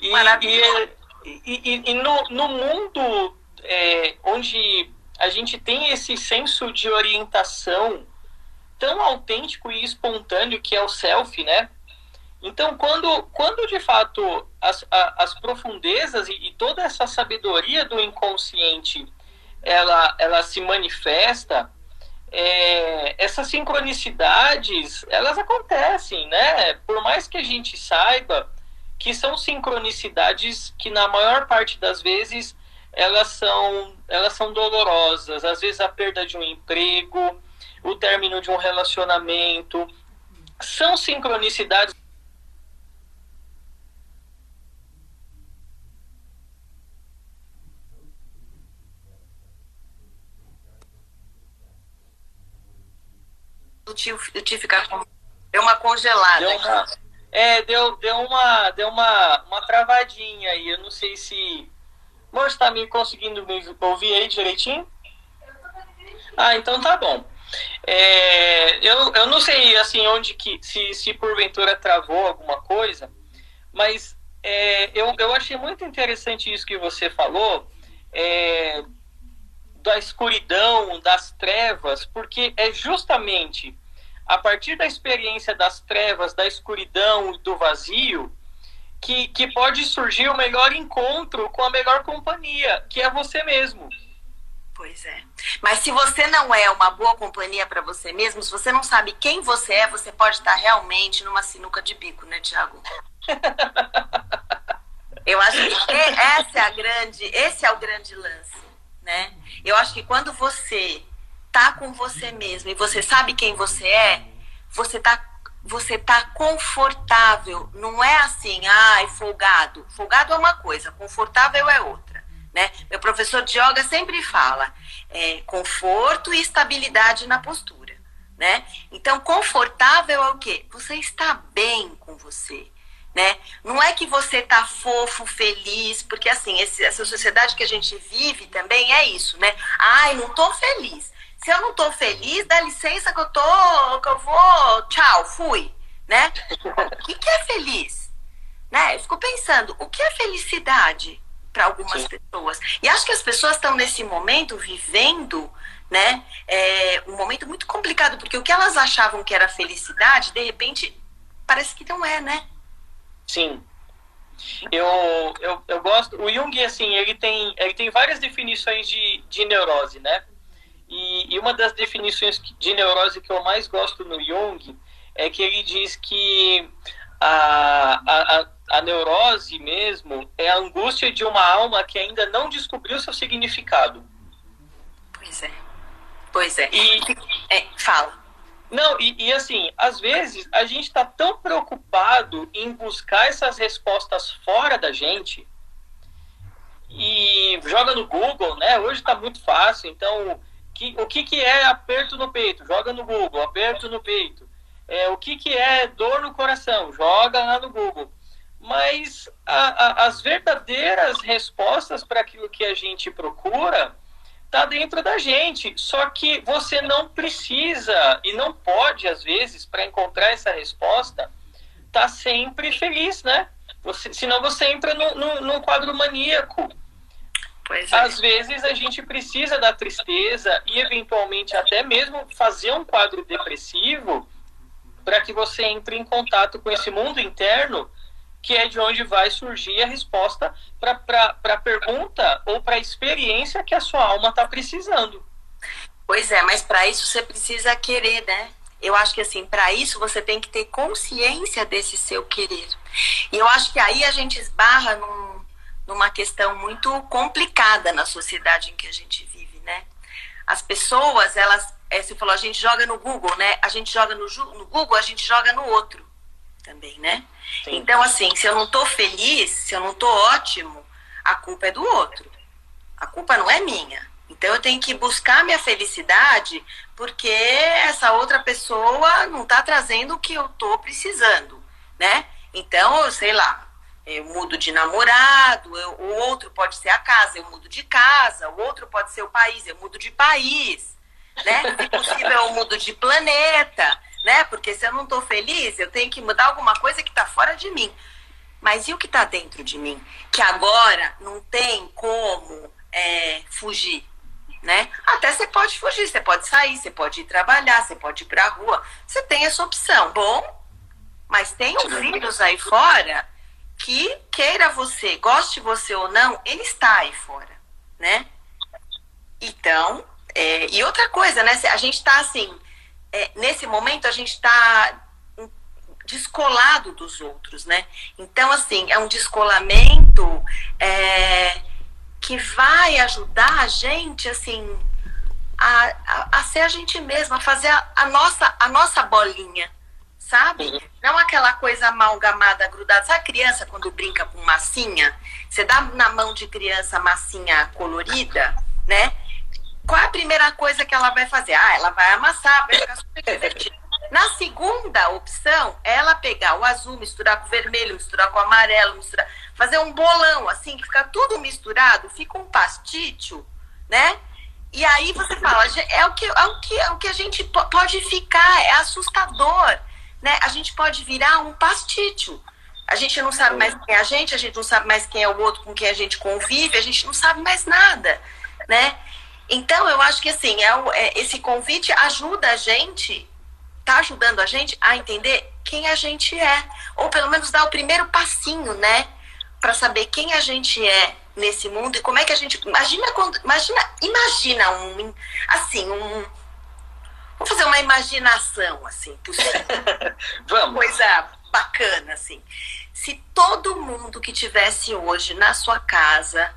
E, e, e, e, no, no mundo é, onde a gente tem esse senso de orientação tão autêntico e espontâneo que é o self, né? Então, quando, quando de fato as, as profundezas e, e toda essa sabedoria do inconsciente ela, ela se manifesta, é, essas sincronicidades, elas acontecem, né? Por mais que a gente saiba que são sincronicidades que na maior parte das vezes elas são elas são dolorosas, às vezes a perda de um emprego, o término de um relacionamento, são sincronicidades tio ficar com... deu uma congelada. Deu uma, é, deu, deu, uma, deu uma, uma travadinha aí. Eu não sei se. Moço, está me conseguindo me ouvir aí direitinho? Ah, então tá bom. É, eu, eu não sei assim onde que se, se porventura travou alguma coisa, mas é, eu, eu achei muito interessante isso que você falou é, da escuridão, das trevas, porque é justamente a partir da experiência das trevas, da escuridão e do vazio que, que pode surgir o melhor encontro com a melhor companhia, que é você mesmo. Pois é. Mas se você não é uma boa companhia para você mesmo, se você não sabe quem você é, você pode estar realmente numa sinuca de bico, né, Tiago? Eu acho que essa é a grande, esse é o grande lance, né? Eu acho que quando você tá com você mesmo e você sabe quem você é, você tá você tá confortável, não é assim, ai, folgado. Folgado é uma coisa, confortável é outra né? Meu professor de yoga sempre fala é, conforto e estabilidade na postura. Né? Então, confortável é o quê? Você está bem com você. Né? Não é que você tá fofo, feliz, porque assim, esse, essa sociedade que a gente vive também é isso, né? Ai, não tô feliz. Se eu não tô feliz, dá licença que eu tô, que eu vou, tchau, fui, né? O que, que é feliz? Né? Eu fico pensando, o que é felicidade? para algumas Sim. pessoas. E acho que as pessoas estão nesse momento vivendo, né, é, um momento muito complicado, porque o que elas achavam que era felicidade, de repente, parece que não é, né? Sim. Eu, eu, eu gosto. O Jung, assim, ele tem, ele tem várias definições de, de neurose, né? E, e uma das definições de neurose que eu mais gosto no Jung é que ele diz que a, a, a neurose mesmo é a angústia de uma alma que ainda não descobriu seu significado. Pois é. Pois é. E, é, fala. Não, e, e, assim, às vezes a gente está tão preocupado em buscar essas respostas fora da gente e joga no Google, né? Hoje está muito fácil, então que, o que, que é aperto no peito? Joga no Google, aperto no peito. É, o que, que é dor no coração? Joga lá no Google mas a, a, as verdadeiras respostas para aquilo que a gente procura está dentro da gente. Só que você não precisa e não pode, às vezes, para encontrar essa resposta, tá sempre feliz, né? Você, senão você entra num quadro maníaco. Pois é. Às vezes a gente precisa da tristeza e, eventualmente, até mesmo fazer um quadro depressivo para que você entre em contato com esse mundo interno que é de onde vai surgir a resposta para a pergunta ou para a experiência que a sua alma está precisando. Pois é, mas para isso você precisa querer, né? Eu acho que assim, para isso você tem que ter consciência desse seu querer. E eu acho que aí a gente esbarra num, numa questão muito complicada na sociedade em que a gente vive, né? As pessoas, elas, é, você falou, a gente joga no Google, né? A gente joga no, no Google, a gente joga no outro também, né? Sim. Então, assim, se eu não tô feliz, se eu não tô ótimo, a culpa é do outro. A culpa não é minha. Então eu tenho que buscar minha felicidade porque essa outra pessoa não tá trazendo o que eu tô precisando, né? Então, eu sei lá, eu mudo de namorado, eu, o outro pode ser a casa, eu mudo de casa, o outro pode ser o país, eu mudo de país, né? Se possível, eu mudo de planeta né? Porque se eu não estou feliz, eu tenho que mudar alguma coisa que está fora de mim. Mas e o que está dentro de mim? Que agora não tem como é, fugir, né? Até você pode fugir, você pode sair, você pode ir trabalhar, você pode ir para a rua. Você tem essa opção. Bom, mas tem um vírus aí fora que queira você, goste você ou não, ele está aí fora, né? Então, é, e outra coisa, né? A gente está assim, é, nesse momento a gente está descolado dos outros, né? Então, assim, é um descolamento é, que vai ajudar a gente, assim, a, a, a, ser a gente mesma, a fazer a, a, nossa, a nossa bolinha, sabe? Uhum. Não aquela coisa amalgamada, grudada. Sabe a criança quando brinca com massinha? Você dá na mão de criança massinha colorida, né? Qual é a primeira coisa que ela vai fazer? Ah, ela vai amassar, vai ficar super divertida. Na segunda opção, ela pegar o azul, misturar com o vermelho, misturar com o amarelo, misturar, fazer um bolão, assim, que fica tudo misturado, fica um pastício, né? E aí você fala, é o que, é o que, é o que a gente pode ficar, é assustador, né? A gente pode virar um pastício. A gente não sabe mais quem é a gente, a gente não sabe mais quem é o outro com quem a gente convive, a gente não sabe mais nada, né? Então, eu acho que assim, é, é, esse convite ajuda a gente, tá ajudando a gente a entender quem a gente é. Ou pelo menos dar o primeiro passinho, né? Para saber quem a gente é nesse mundo e como é que a gente. Imagina quando. Imagina, imagina um. Assim, um. Vamos fazer uma imaginação, assim, possível. Vamos. Coisa bacana, assim. Se todo mundo que tivesse hoje na sua casa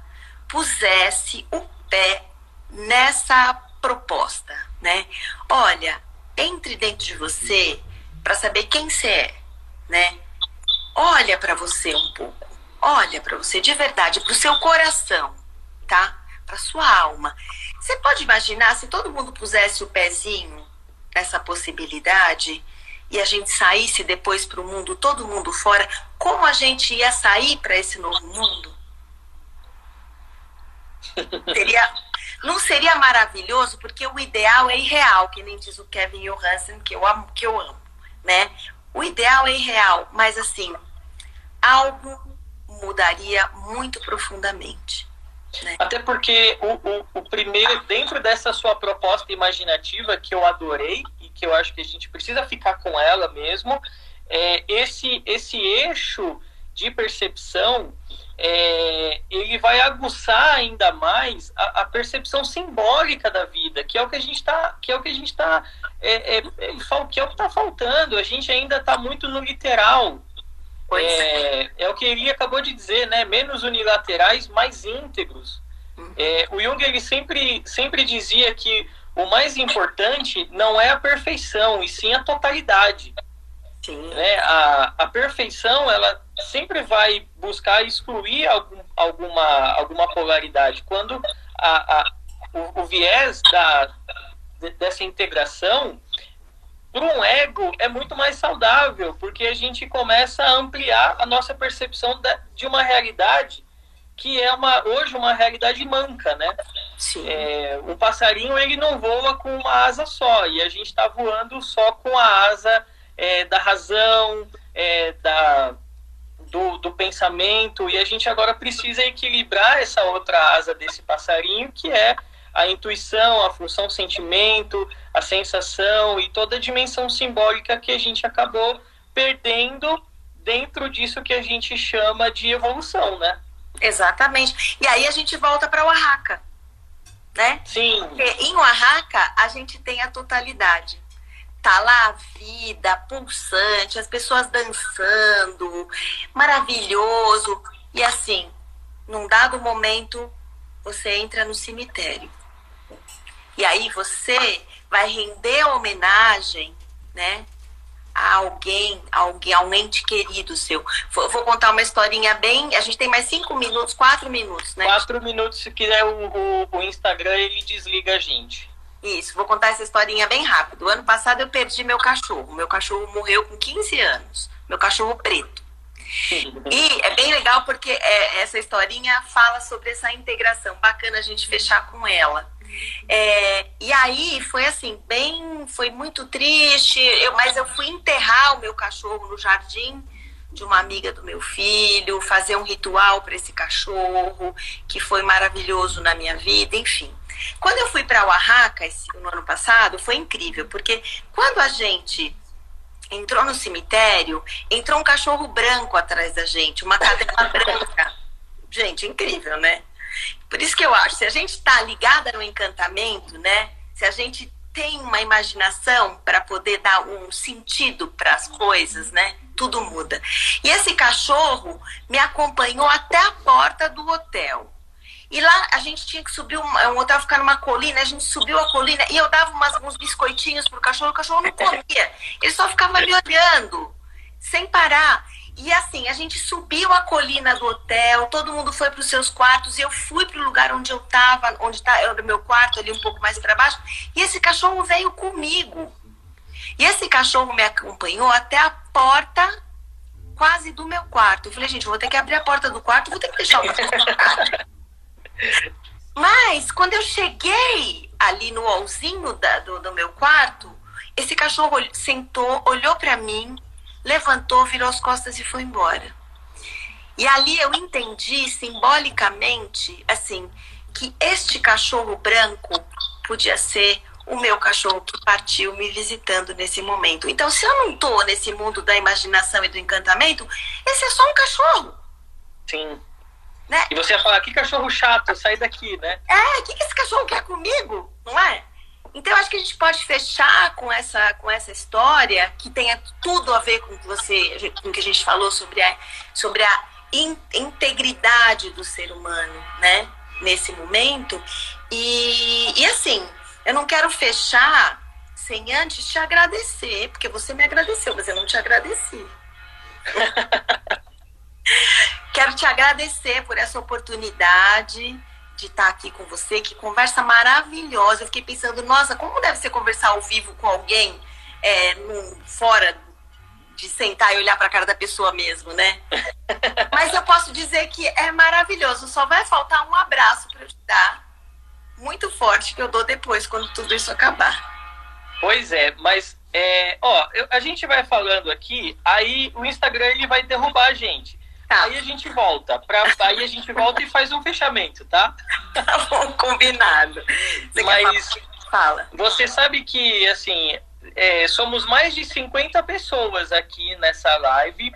pusesse o pé nessa proposta, né? Olha, entre dentro de você para saber quem você é, né? Olha para você um pouco. Olha para você de verdade, para o seu coração, tá? Para sua alma. Você pode imaginar se todo mundo pusesse o pezinho nessa possibilidade e a gente saísse depois para o mundo, todo mundo fora, como a gente ia sair para esse novo mundo? Seria não seria maravilhoso? Porque o ideal é irreal, que nem diz o Kevin Johansen, que eu amo, que eu amo, né? O ideal é irreal, mas assim, algo mudaria muito profundamente. Né? Até porque o, o, o, primeiro, dentro dessa sua proposta imaginativa, que eu adorei e que eu acho que a gente precisa ficar com ela mesmo, é esse, esse eixo de percepção é, ele vai aguçar ainda mais a, a, percepção simbólica da vida, que é o que a gente está, que é o que a gente está, é, é, que é o que está faltando. A gente ainda está muito no literal. É, é, o que ele acabou de dizer, né? Menos unilaterais, mais íntegros. Uhum. É, o Jung ele sempre, sempre dizia que o mais importante não é a perfeição, e sim a totalidade. Sim. Né? A, a perfeição, ela sempre vai buscar excluir algum, alguma, alguma polaridade. Quando a, a o, o, viés da, dessa integração, para um ego, é muito mais saudável, porque a gente começa a ampliar a nossa percepção de uma realidade que é uma, hoje uma realidade manca, né? Sim. É, um passarinho ele não voa com uma asa só, e a gente está voando só com a asa é, da razão, é, da, do, do pensamento, e a gente agora precisa equilibrar essa outra asa desse passarinho, que é a intuição, a função sentimento, a sensação e toda a dimensão simbólica que a gente acabou perdendo dentro disso que a gente chama de evolução, né? Exatamente. E aí a gente volta para o Oaxaca, né? Sim. Porque em Oaxaca a gente tem a totalidade tá lá a vida pulsante, as pessoas dançando, maravilhoso. E assim, num dado momento, você entra no cemitério. E aí você vai render homenagem, né? A alguém, alguém, a um ente querido seu. Vou, vou, contar uma historinha bem. A gente tem mais cinco minutos, quatro minutos, né? Quatro minutos, se quiser, o, o, o Instagram ele desliga a gente. Isso, vou contar essa historinha bem rápido. Ano passado eu perdi meu cachorro. Meu cachorro morreu com 15 anos. Meu cachorro preto. E é bem legal porque é, essa historinha fala sobre essa integração. Bacana a gente fechar com ela. É, e aí foi assim, bem, foi muito triste, eu, mas eu fui enterrar o meu cachorro no jardim de uma amiga do meu filho, fazer um ritual para esse cachorro, que foi maravilhoso na minha vida, enfim. Quando eu fui para Oaxaca no ano passado, foi incrível, porque quando a gente entrou no cemitério, entrou um cachorro branco atrás da gente, uma cadela branca. Gente, incrível, né? Por isso que eu acho, se a gente está ligada no encantamento, né? Se a gente tem uma imaginação para poder dar um sentido para as coisas, né? Tudo muda. E esse cachorro me acompanhou até a porta do hotel. E lá a gente tinha que subir, um, um hotel ficar numa colina, a gente subiu a colina e eu dava umas, uns biscoitinhos pro cachorro, o cachorro não comia. Ele só ficava me olhando, sem parar. E assim, a gente subiu a colina do hotel, todo mundo foi para os seus quartos, eu fui para o lugar onde eu estava, onde está o meu quarto, ali um pouco mais para baixo, e esse cachorro veio comigo. E esse cachorro me acompanhou até a porta quase do meu quarto. Eu falei, gente, vou ter que abrir a porta do quarto, vou ter que deixar o cachorro. Mas quando eu cheguei ali no alzinho da, do, do meu quarto, esse cachorro sentou, olhou para mim, levantou, virou as costas e foi embora. E ali eu entendi simbolicamente, assim, que este cachorro branco podia ser o meu cachorro que partiu me visitando nesse momento. Então, se eu não tô nesse mundo da imaginação e do encantamento, esse é só um cachorro. Sim. Né? E você ia falar, que cachorro chato, sai daqui, né? É, o que, que esse cachorro quer comigo? Não é? Então, acho que a gente pode fechar com essa, com essa história que tenha tudo a ver com que você, com que a gente falou sobre a, sobre a in, integridade do ser humano, né? Nesse momento. E, e assim, eu não quero fechar sem antes te agradecer, porque você me agradeceu, mas eu não te agradeci. Quero te agradecer por essa oportunidade de estar aqui com você. Que conversa maravilhosa. Eu fiquei pensando, nossa, como deve ser conversar ao vivo com alguém é, num, fora de sentar e olhar para a cara da pessoa mesmo, né? Mas eu posso dizer que é maravilhoso. Só vai faltar um abraço para eu te dar, muito forte, que eu dou depois, quando tudo isso acabar. Pois é, mas é, ó, eu, a gente vai falando aqui, aí o Instagram ele vai derrubar a gente. Tá. Aí a gente volta. Pra, aí a gente volta e faz um fechamento, tá? Tá bom, combinado. Você Mas fala. Você sabe que, assim, é, somos mais de 50 pessoas aqui nessa live.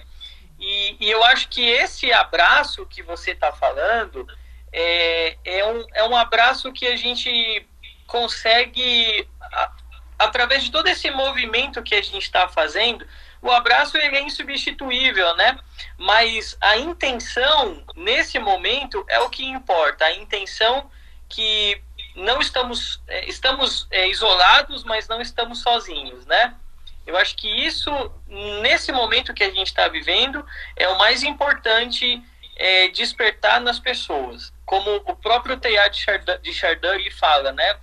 E, e eu acho que esse abraço que você está falando é, é, um, é um abraço que a gente consegue, a, através de todo esse movimento que a gente está fazendo, o abraço ele é insubstituível, né? Mas a intenção nesse momento é o que importa. A intenção que não estamos é, estamos é, isolados, mas não estamos sozinhos, né? Eu acho que isso nesse momento que a gente está vivendo é o mais importante é, despertar nas pessoas, como o próprio Teilhard de Chardin fala, né?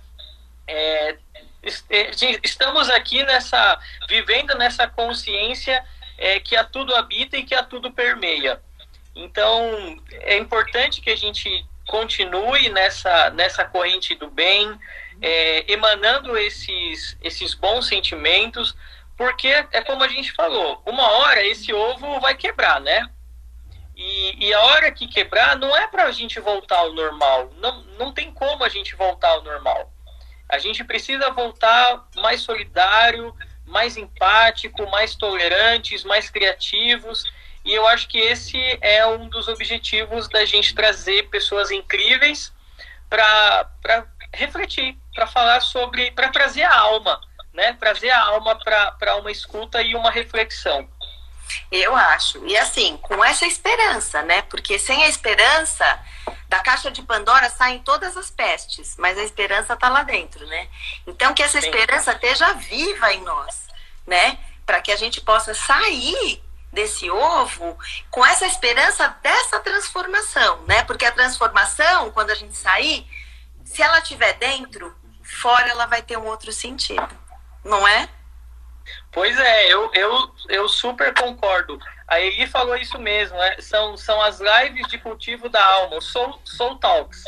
É, estamos aqui nessa vivendo nessa consciência é, que a tudo habita e que a tudo permeia. Então é importante que a gente continue nessa nessa corrente do bem, é, emanando esses esses bons sentimentos, porque é como a gente falou, uma hora esse ovo vai quebrar, né? E, e a hora que quebrar não é para a gente voltar ao normal, não, não tem como a gente voltar ao normal a gente precisa voltar mais solidário, mais empático, mais tolerantes, mais criativos. E eu acho que esse é um dos objetivos da gente trazer pessoas incríveis para refletir, para falar sobre, para trazer a alma, né? Trazer a alma para uma escuta e uma reflexão. Eu acho. E assim, com essa esperança, né? Porque sem a esperança, da caixa de Pandora saem todas as pestes, mas a esperança está lá dentro, né? Então que essa esperança esteja viva em nós, né? Para que a gente possa sair desse ovo com essa esperança dessa transformação, né? Porque a transformação, quando a gente sair, se ela estiver dentro, fora ela vai ter um outro sentido, não é? Pois é, eu, eu, eu super concordo. A Eli falou isso mesmo, né? são, são as lives de cultivo da alma, o Soul, Soul Talks.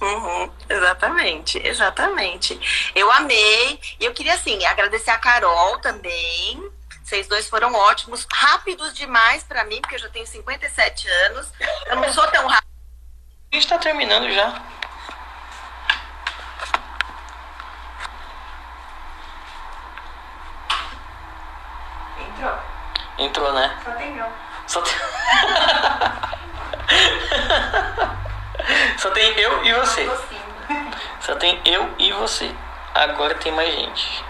Uhum, exatamente, exatamente. Eu amei. E eu queria, assim, agradecer a Carol também. Vocês dois foram ótimos, rápidos demais para mim, porque eu já tenho 57 anos. Eu não sou tão rápido. A gente tá terminando já. Entrou. Entrou, né? Só tem eu. Só tem... Só tem eu e você. Só tem eu e você. Agora tem mais gente.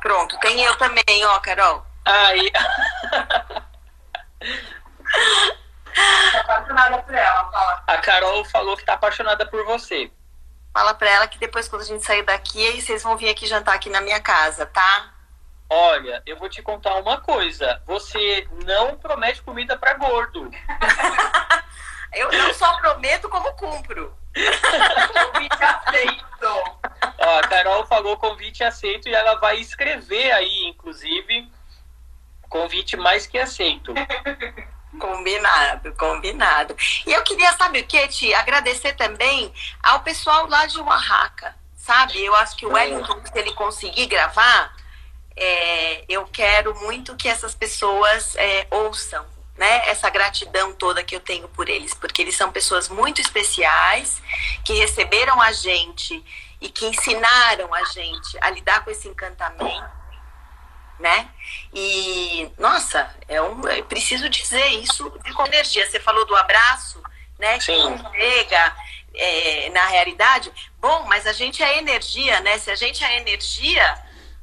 Pronto, tem eu também, ó, Carol. Aí. apaixonada por ela, fala. A Carol falou que tá apaixonada por você. Fala pra ela que depois, quando a gente sair daqui, aí vocês vão vir aqui jantar aqui na minha casa, tá? Olha, eu vou te contar uma coisa. Você não promete comida para gordo. eu não só prometo, como cumpro. convite aceito. Ó, a Carol falou convite aceito e ela vai escrever aí, inclusive, convite mais que aceito. Combinado, combinado. E eu queria, saber o que, Ti? Agradecer também ao pessoal lá de Oaxaca, sabe? Eu acho que o Wellington, se ele conseguir gravar, é, eu quero muito que essas pessoas é, ouçam, né? Essa gratidão toda que eu tenho por eles, porque eles são pessoas muito especiais, que receberam a gente e que ensinaram a gente a lidar com esse encantamento né? E, nossa, é um, eu preciso dizer isso com energia. Você falou do abraço, né? Que Sim. chega é, na realidade. Bom, mas a gente é energia, né? Se a gente é energia,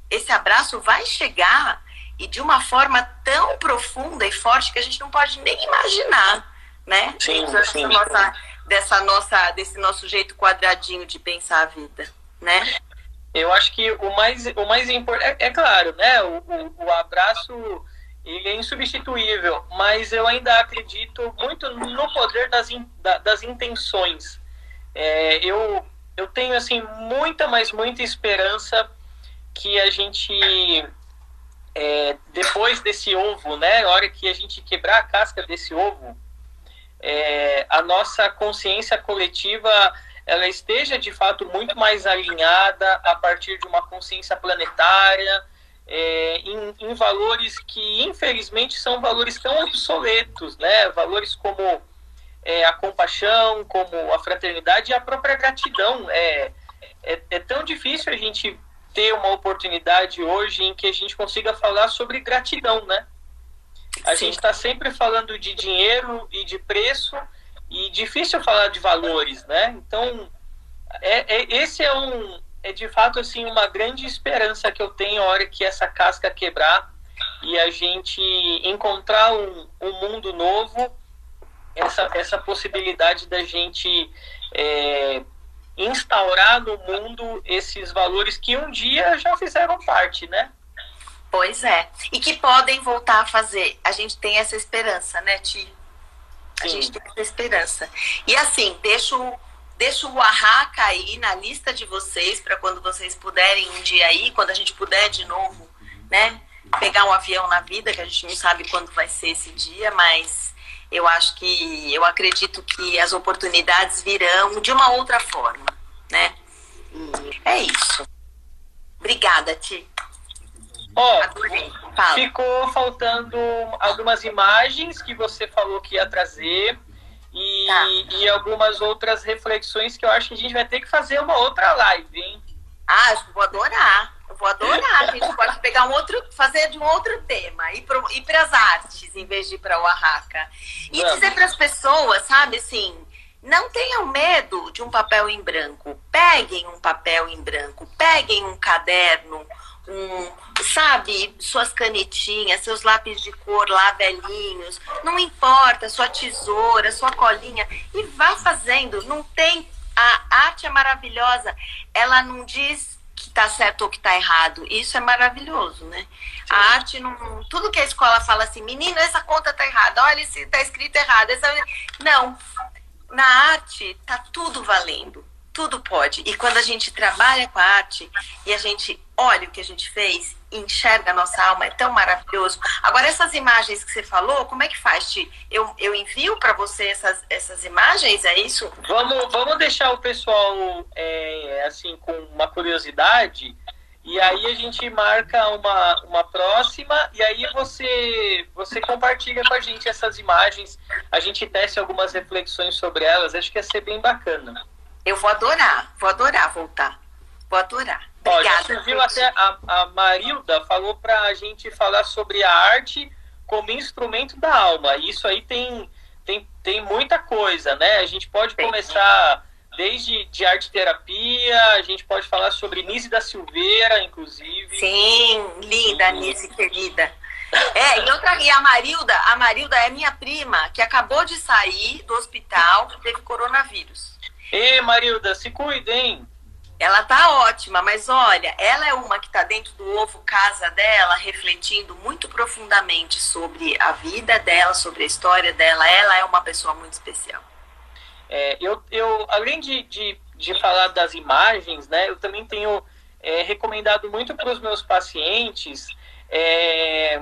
esse abraço vai chegar e de uma forma tão profunda e forte que a gente não pode nem imaginar, né? Sim, dessa sim. Nossa, dessa nossa, desse nosso jeito quadradinho de pensar a vida, né? Eu acho que o mais, o mais importante, é, é, claro, né? O, o, o, abraço ele é insubstituível, mas eu ainda acredito muito no poder das, in, das intenções. É, eu, eu tenho assim muita, mas muita esperança que a gente é, depois desse ovo, né? A hora que a gente quebrar a casca desse ovo, é, a nossa consciência coletiva ela esteja de fato muito mais alinhada a partir de uma consciência planetária, é, em, em, valores que infelizmente são valores tão obsoletos, né? Valores como é, a compaixão, como a fraternidade e a própria gratidão. É, é, é tão difícil a gente ter uma oportunidade hoje em que a gente consiga falar sobre gratidão, né? A Sim. gente está sempre falando de dinheiro e de preço e difícil falar de valores, né? Então, é, é, esse é um é de fato assim uma grande esperança que eu tenho a hora que essa casca quebrar e a gente encontrar um, um mundo novo, essa, essa possibilidade da gente é, instaurar no mundo esses valores que um dia já fizeram parte, né? Pois é. E que podem voltar a fazer. A gente tem essa esperança, né, Ti? A Sim. gente tem essa esperança. E assim, deixo, deixo o Oaxaca aí na lista de vocês para quando vocês puderem um dia aí, quando a gente puder de novo, né? Pegar um avião na vida, que a gente não sabe quando vai ser esse dia, mas eu acho que eu acredito que as oportunidades virão de uma outra forma, né? E é isso. Obrigada, Ti. Ó, ficou faltando algumas imagens que você falou que ia trazer e, Tá. e algumas outras reflexões que eu acho que a gente vai ter que fazer uma outra live, hein? Ah, vou adorar. Eu vou adorar. A gente pode pegar um outro, fazer de um outro tema, ir para as artes em vez de ir para o Oaxaca. E Vamos. dizer para as pessoas, sabe, assim, não tenham medo de um papel em branco. Peguem um papel em branco, peguem um caderno, um, sabe, suas canetinhas, seus lápis de cor lá velhinhos, não importa, sua tesoura, sua colinha, e vá fazendo. Não tem. A arte é maravilhosa, ela não diz que tá certo ou que tá errado. Isso é maravilhoso, né? A arte não. Tudo que a escola fala assim, menino, essa conta tá errada, olha se tá escrito errado. Essa... Não. Na arte tá tudo valendo. Tudo pode. E quando a gente trabalha com a arte e a gente olha o que a gente fez, enxerga a nossa alma, é tão maravilhoso. Agora, essas imagens que você falou, como é que faz, Ti? Eu, eu envio para você essas, essas imagens, é isso? Vamos, vamos deixar o pessoal é, assim com uma curiosidade e aí a gente marca uma, uma próxima e aí você você compartilha com a gente essas imagens, a gente tece algumas reflexões sobre elas, acho que ia ser bem bacana. Eu vou adorar, vou adorar voltar. Vou adorar. Já surgiu até a, a Marilda falou para a gente falar sobre a arte como instrumento da alma. Isso aí tem, tem, tem muita coisa, né? A gente pode começar desde de arte terapia, a gente pode falar sobre Nise da Silveira, inclusive. Sim, linda, Nise, querida. É, e outra, e a Marilda, a Marilda é minha prima, que acabou de sair do hospital, que teve coronavírus. Ê, Marilda, se cuidem. Ela tá ótima, mas olha, ela é uma que tá dentro do ovo casa dela, refletindo muito profundamente sobre a vida dela, sobre a história dela. Ela é uma pessoa muito especial. É, eu, eu, além de, de, de falar das imagens, né, eu também tenho é, recomendado muito para os meus pacientes é,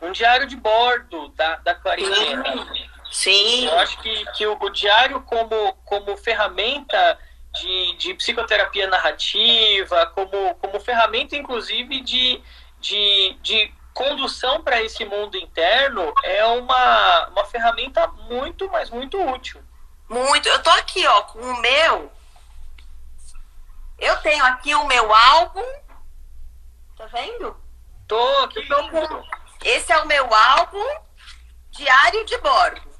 um diário de bordo da, da quarentena. Sim. Eu acho que, que o, diário como, como ferramenta de, de psicoterapia narrativa, como, como ferramenta, inclusive, de, de, de condução para esse mundo interno, é uma, uma ferramenta muito, mas muito útil. Muito. Eu tô aqui, ó, com o meu. Eu tenho aqui o meu álbum. Tá vendo? Tô aqui. Tô com... Esse é o meu álbum Diário de Bordo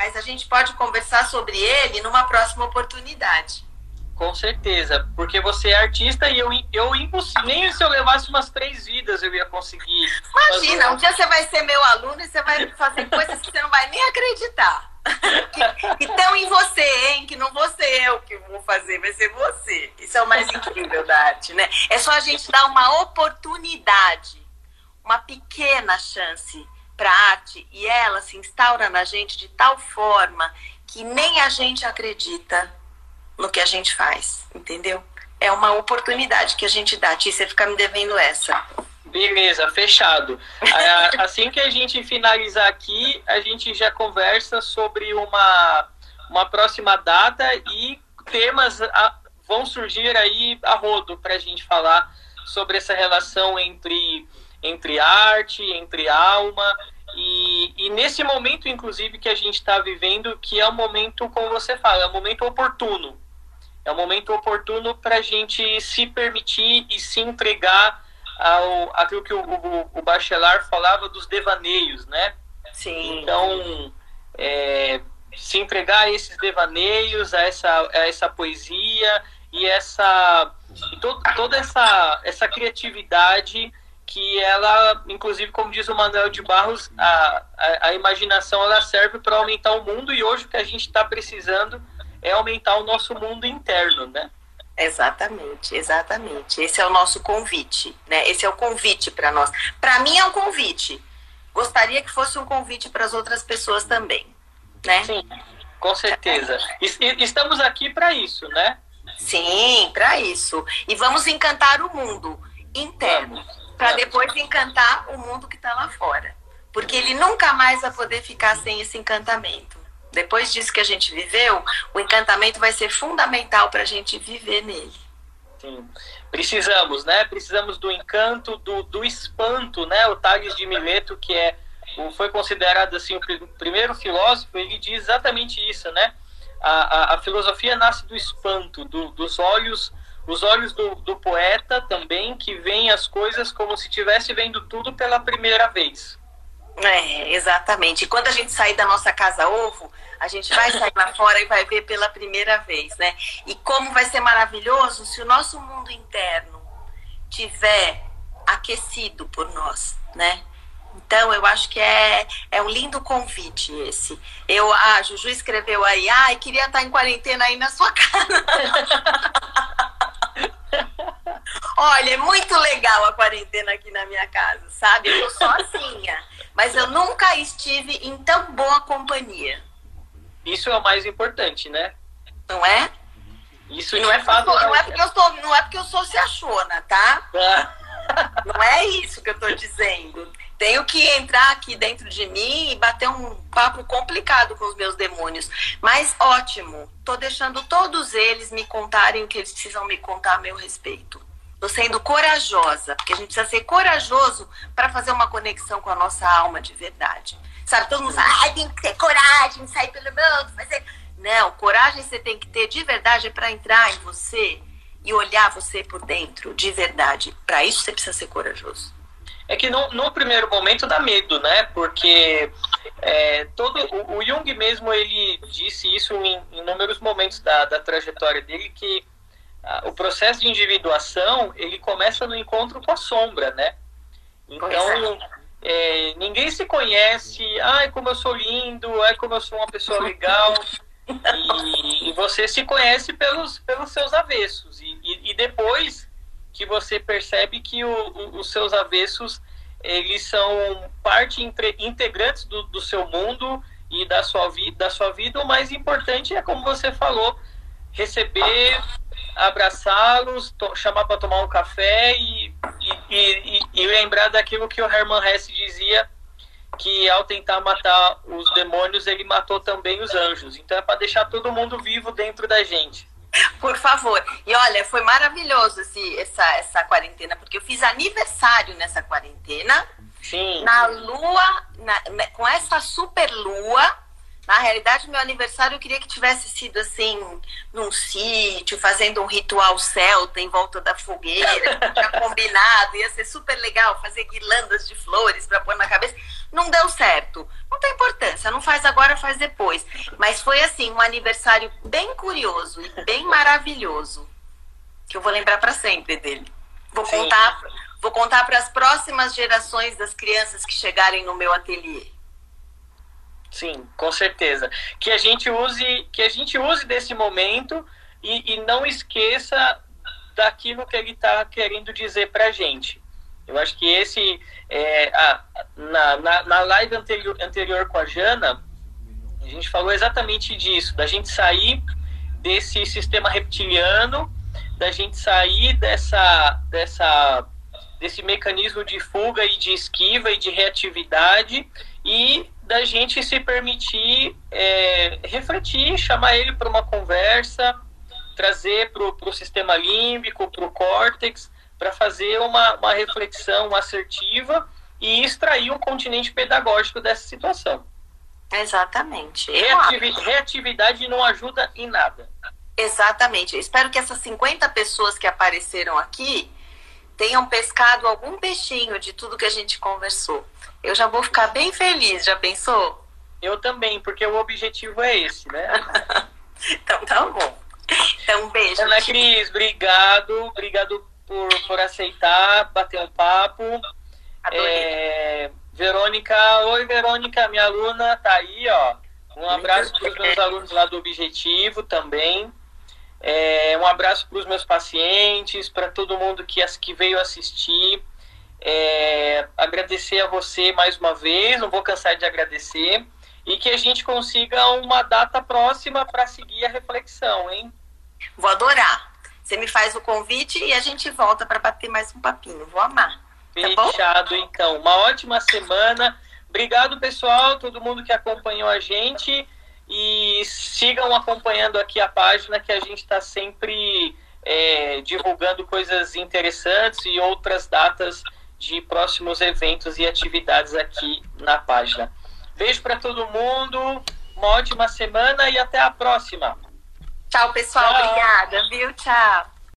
mas a gente pode conversar sobre ele numa próxima oportunidade. Com certeza, porque você é artista e eu, eu nem se eu levasse umas três vidas eu ia conseguir. Imagina, fazer... um dia você vai ser meu aluno e você vai fazer coisas que você não vai nem acreditar. que estão em você, hein? Que não vou ser eu que vou fazer, vai ser você. Isso é o mais incrível da arte, né? É só a gente dar uma oportunidade, uma pequena chance para a arte e ela se instaura na gente de tal forma que nem a gente acredita no que a gente faz, entendeu? É uma oportunidade que a gente dá. Tia, você fica me devendo essa. Beleza, fechado. Assim que a gente finalizar aqui, a gente já conversa sobre uma, uma próxima data e temas vão surgir aí a rodo para a gente falar sobre essa relação entre, entre arte, entre alma e, e nesse momento, inclusive, que a gente está vivendo, que é um momento, como você fala, é um momento oportuno. É um momento oportuno para a gente se permitir e se entregar ao aquilo que o, o, o Bachelard falava dos devaneios, né? Sim. Então, é, se entregar a esses devaneios, a essa, a essa poesia e essa e to, toda essa, essa criatividade que ela, inclusive, como diz o Manuel de Barros, a, a, a imaginação ela serve para aumentar o mundo e hoje o que a gente está precisando é aumentar o nosso mundo interno, né? Exatamente, exatamente. Esse é o nosso convite, né? Esse é o convite para nós. Para mim é um convite. Gostaria que fosse um convite para as outras pessoas também, né? Sim, com certeza. Estamos aqui para isso, né? Sim, para isso. E vamos encantar o mundo interno. Vamos para depois encantar o mundo que está lá fora. Porque ele nunca mais vai poder ficar sem esse encantamento. Depois disso que a gente viveu, o encantamento vai ser fundamental para a gente viver nele. Sim. Precisamos, né? Precisamos do encanto, do, do espanto, né? O Tales de Mileto, que é foi considerado assim o primeiro filósofo, ele diz exatamente isso, né? A, a, a filosofia nasce do espanto, do, dos olhos os olhos do, do poeta também, que veem as coisas como se estivesse vendo tudo pela primeira vez. É, exatamente. E quando a gente sair da nossa casa ovo, a gente vai sair lá fora e vai ver pela primeira vez, né? E como vai ser maravilhoso se o nosso mundo interno tiver aquecido por nós, né? Então, eu acho que é, é um lindo convite esse. Eu, a Juju escreveu aí, ai, queria estar em quarentena aí na sua casa. Olha, é muito legal a quarentena aqui na minha casa, sabe? Eu sou sozinha, mas eu nunca estive em tão boa companhia. Isso é o mais importante, né? Não é? Isso não é, fato, não é porque eu sou, não é porque eu sou se achona, tá? não é isso que eu tô dizendo. Tenho que entrar aqui dentro de mim e bater um papo complicado com os meus demônios. Mas ótimo, tô deixando todos eles me contarem o que eles precisam me contar a meu respeito. Tô sendo corajosa, porque a gente precisa ser corajoso para fazer uma conexão com a nossa alma de verdade. Sabe, todo mundo fala, tem que ter coragem, sair pelo mundo, fazer. Não, coragem você tem que ter de verdade para entrar em você e olhar você por dentro, de verdade. Para isso você precisa ser corajoso. É que no, no primeiro momento dá medo, né? Porque é, todo o, o, Jung mesmo ele disse isso em inúmeros momentos da, da trajetória dele que o processo de individuação ele começa no encontro com a sombra, né? Então é, ninguém se conhece, ai como eu sou lindo, ai como eu sou uma pessoa legal. E, e, você se conhece pelos, pelos seus avessos. E, e, e depois que você percebe que o, o, os seus avessos eles são parte integrantes do, do seu mundo e da sua, vida, da sua vida. O mais importante é, como você falou, receber, abraçá-los, chamar para tomar um café e, e, e, lembrar daquilo que o Herman Hesse dizia que ao tentar matar os demônios, ele matou também os anjos. Então é para deixar todo mundo vivo dentro da gente. Por favor. E olha, foi maravilhoso esse, essa, essa quarentena, porque eu fiz aniversário nessa quarentena. Sim. Na lua, na, né, com essa super lua na realidade, meu aniversário eu queria que tivesse sido assim, num sítio, fazendo um ritual celta em volta da fogueira, tinha combinado, ia ser super legal fazer guirlandas de flores para pôr na cabeça. Não deu certo. Não tem importância, não faz agora, faz depois. Mas foi assim, um aniversário bem curioso e bem maravilhoso, que eu vou lembrar para sempre dele. Vou Sim. contar, vou contar para as próximas gerações das crianças que chegarem no meu ateliê. Sim, com certeza. Que a gente use, que a gente use desse momento e, e não esqueça daquilo que ele está querendo dizer para a gente. Eu acho que esse é, a, na, na, na live anterior, anterior com a Jana, a gente falou exatamente disso, da gente sair desse sistema reptiliano, da gente sair dessa, dessa, desse mecanismo de fuga e de esquiva e de reatividade e da gente se permitir é, refletir, chamar ele para uma conversa, trazer para o sistema límbico, para o córtex, para fazer uma, uma reflexão assertiva e extrair um continente pedagógico dessa situação. Exatamente. Reativi reatividade não ajuda em nada. Exatamente. Eu espero que essas 50 pessoas que apareceram aqui tenham pescado algum peixinho de tudo que a gente conversou. Eu já vou ficar bem feliz, já pensou? Eu também, porque o objetivo é esse, né? então tá bom. Então, um beijo. Ana Cris, obrigado. Obrigado por, por aceitar, bater um papo. É, Verônica, oi Verônica, minha aluna tá aí, ó. Um abraço para os meus alunos lá do Objetivo também. É, um abraço para os meus pacientes, para todo mundo que, que veio assistir. É, agradecer a você mais uma vez, não vou cansar de agradecer, e que a gente consiga uma data próxima para seguir a reflexão, hein? Vou adorar. Você me faz o convite e a gente volta para bater mais um papinho. Vou amar. Tá Fechado, então. Uma ótima semana. Obrigado, pessoal, todo mundo que acompanhou a gente. E sigam acompanhando aqui a página que a gente está sempre é, divulgando coisas interessantes e outras datas de próximos eventos e atividades aqui na página. Beijo para todo mundo, uma ótima semana e até a próxima. Tchau, pessoal. Tchau. Obrigada, viu? Tchau.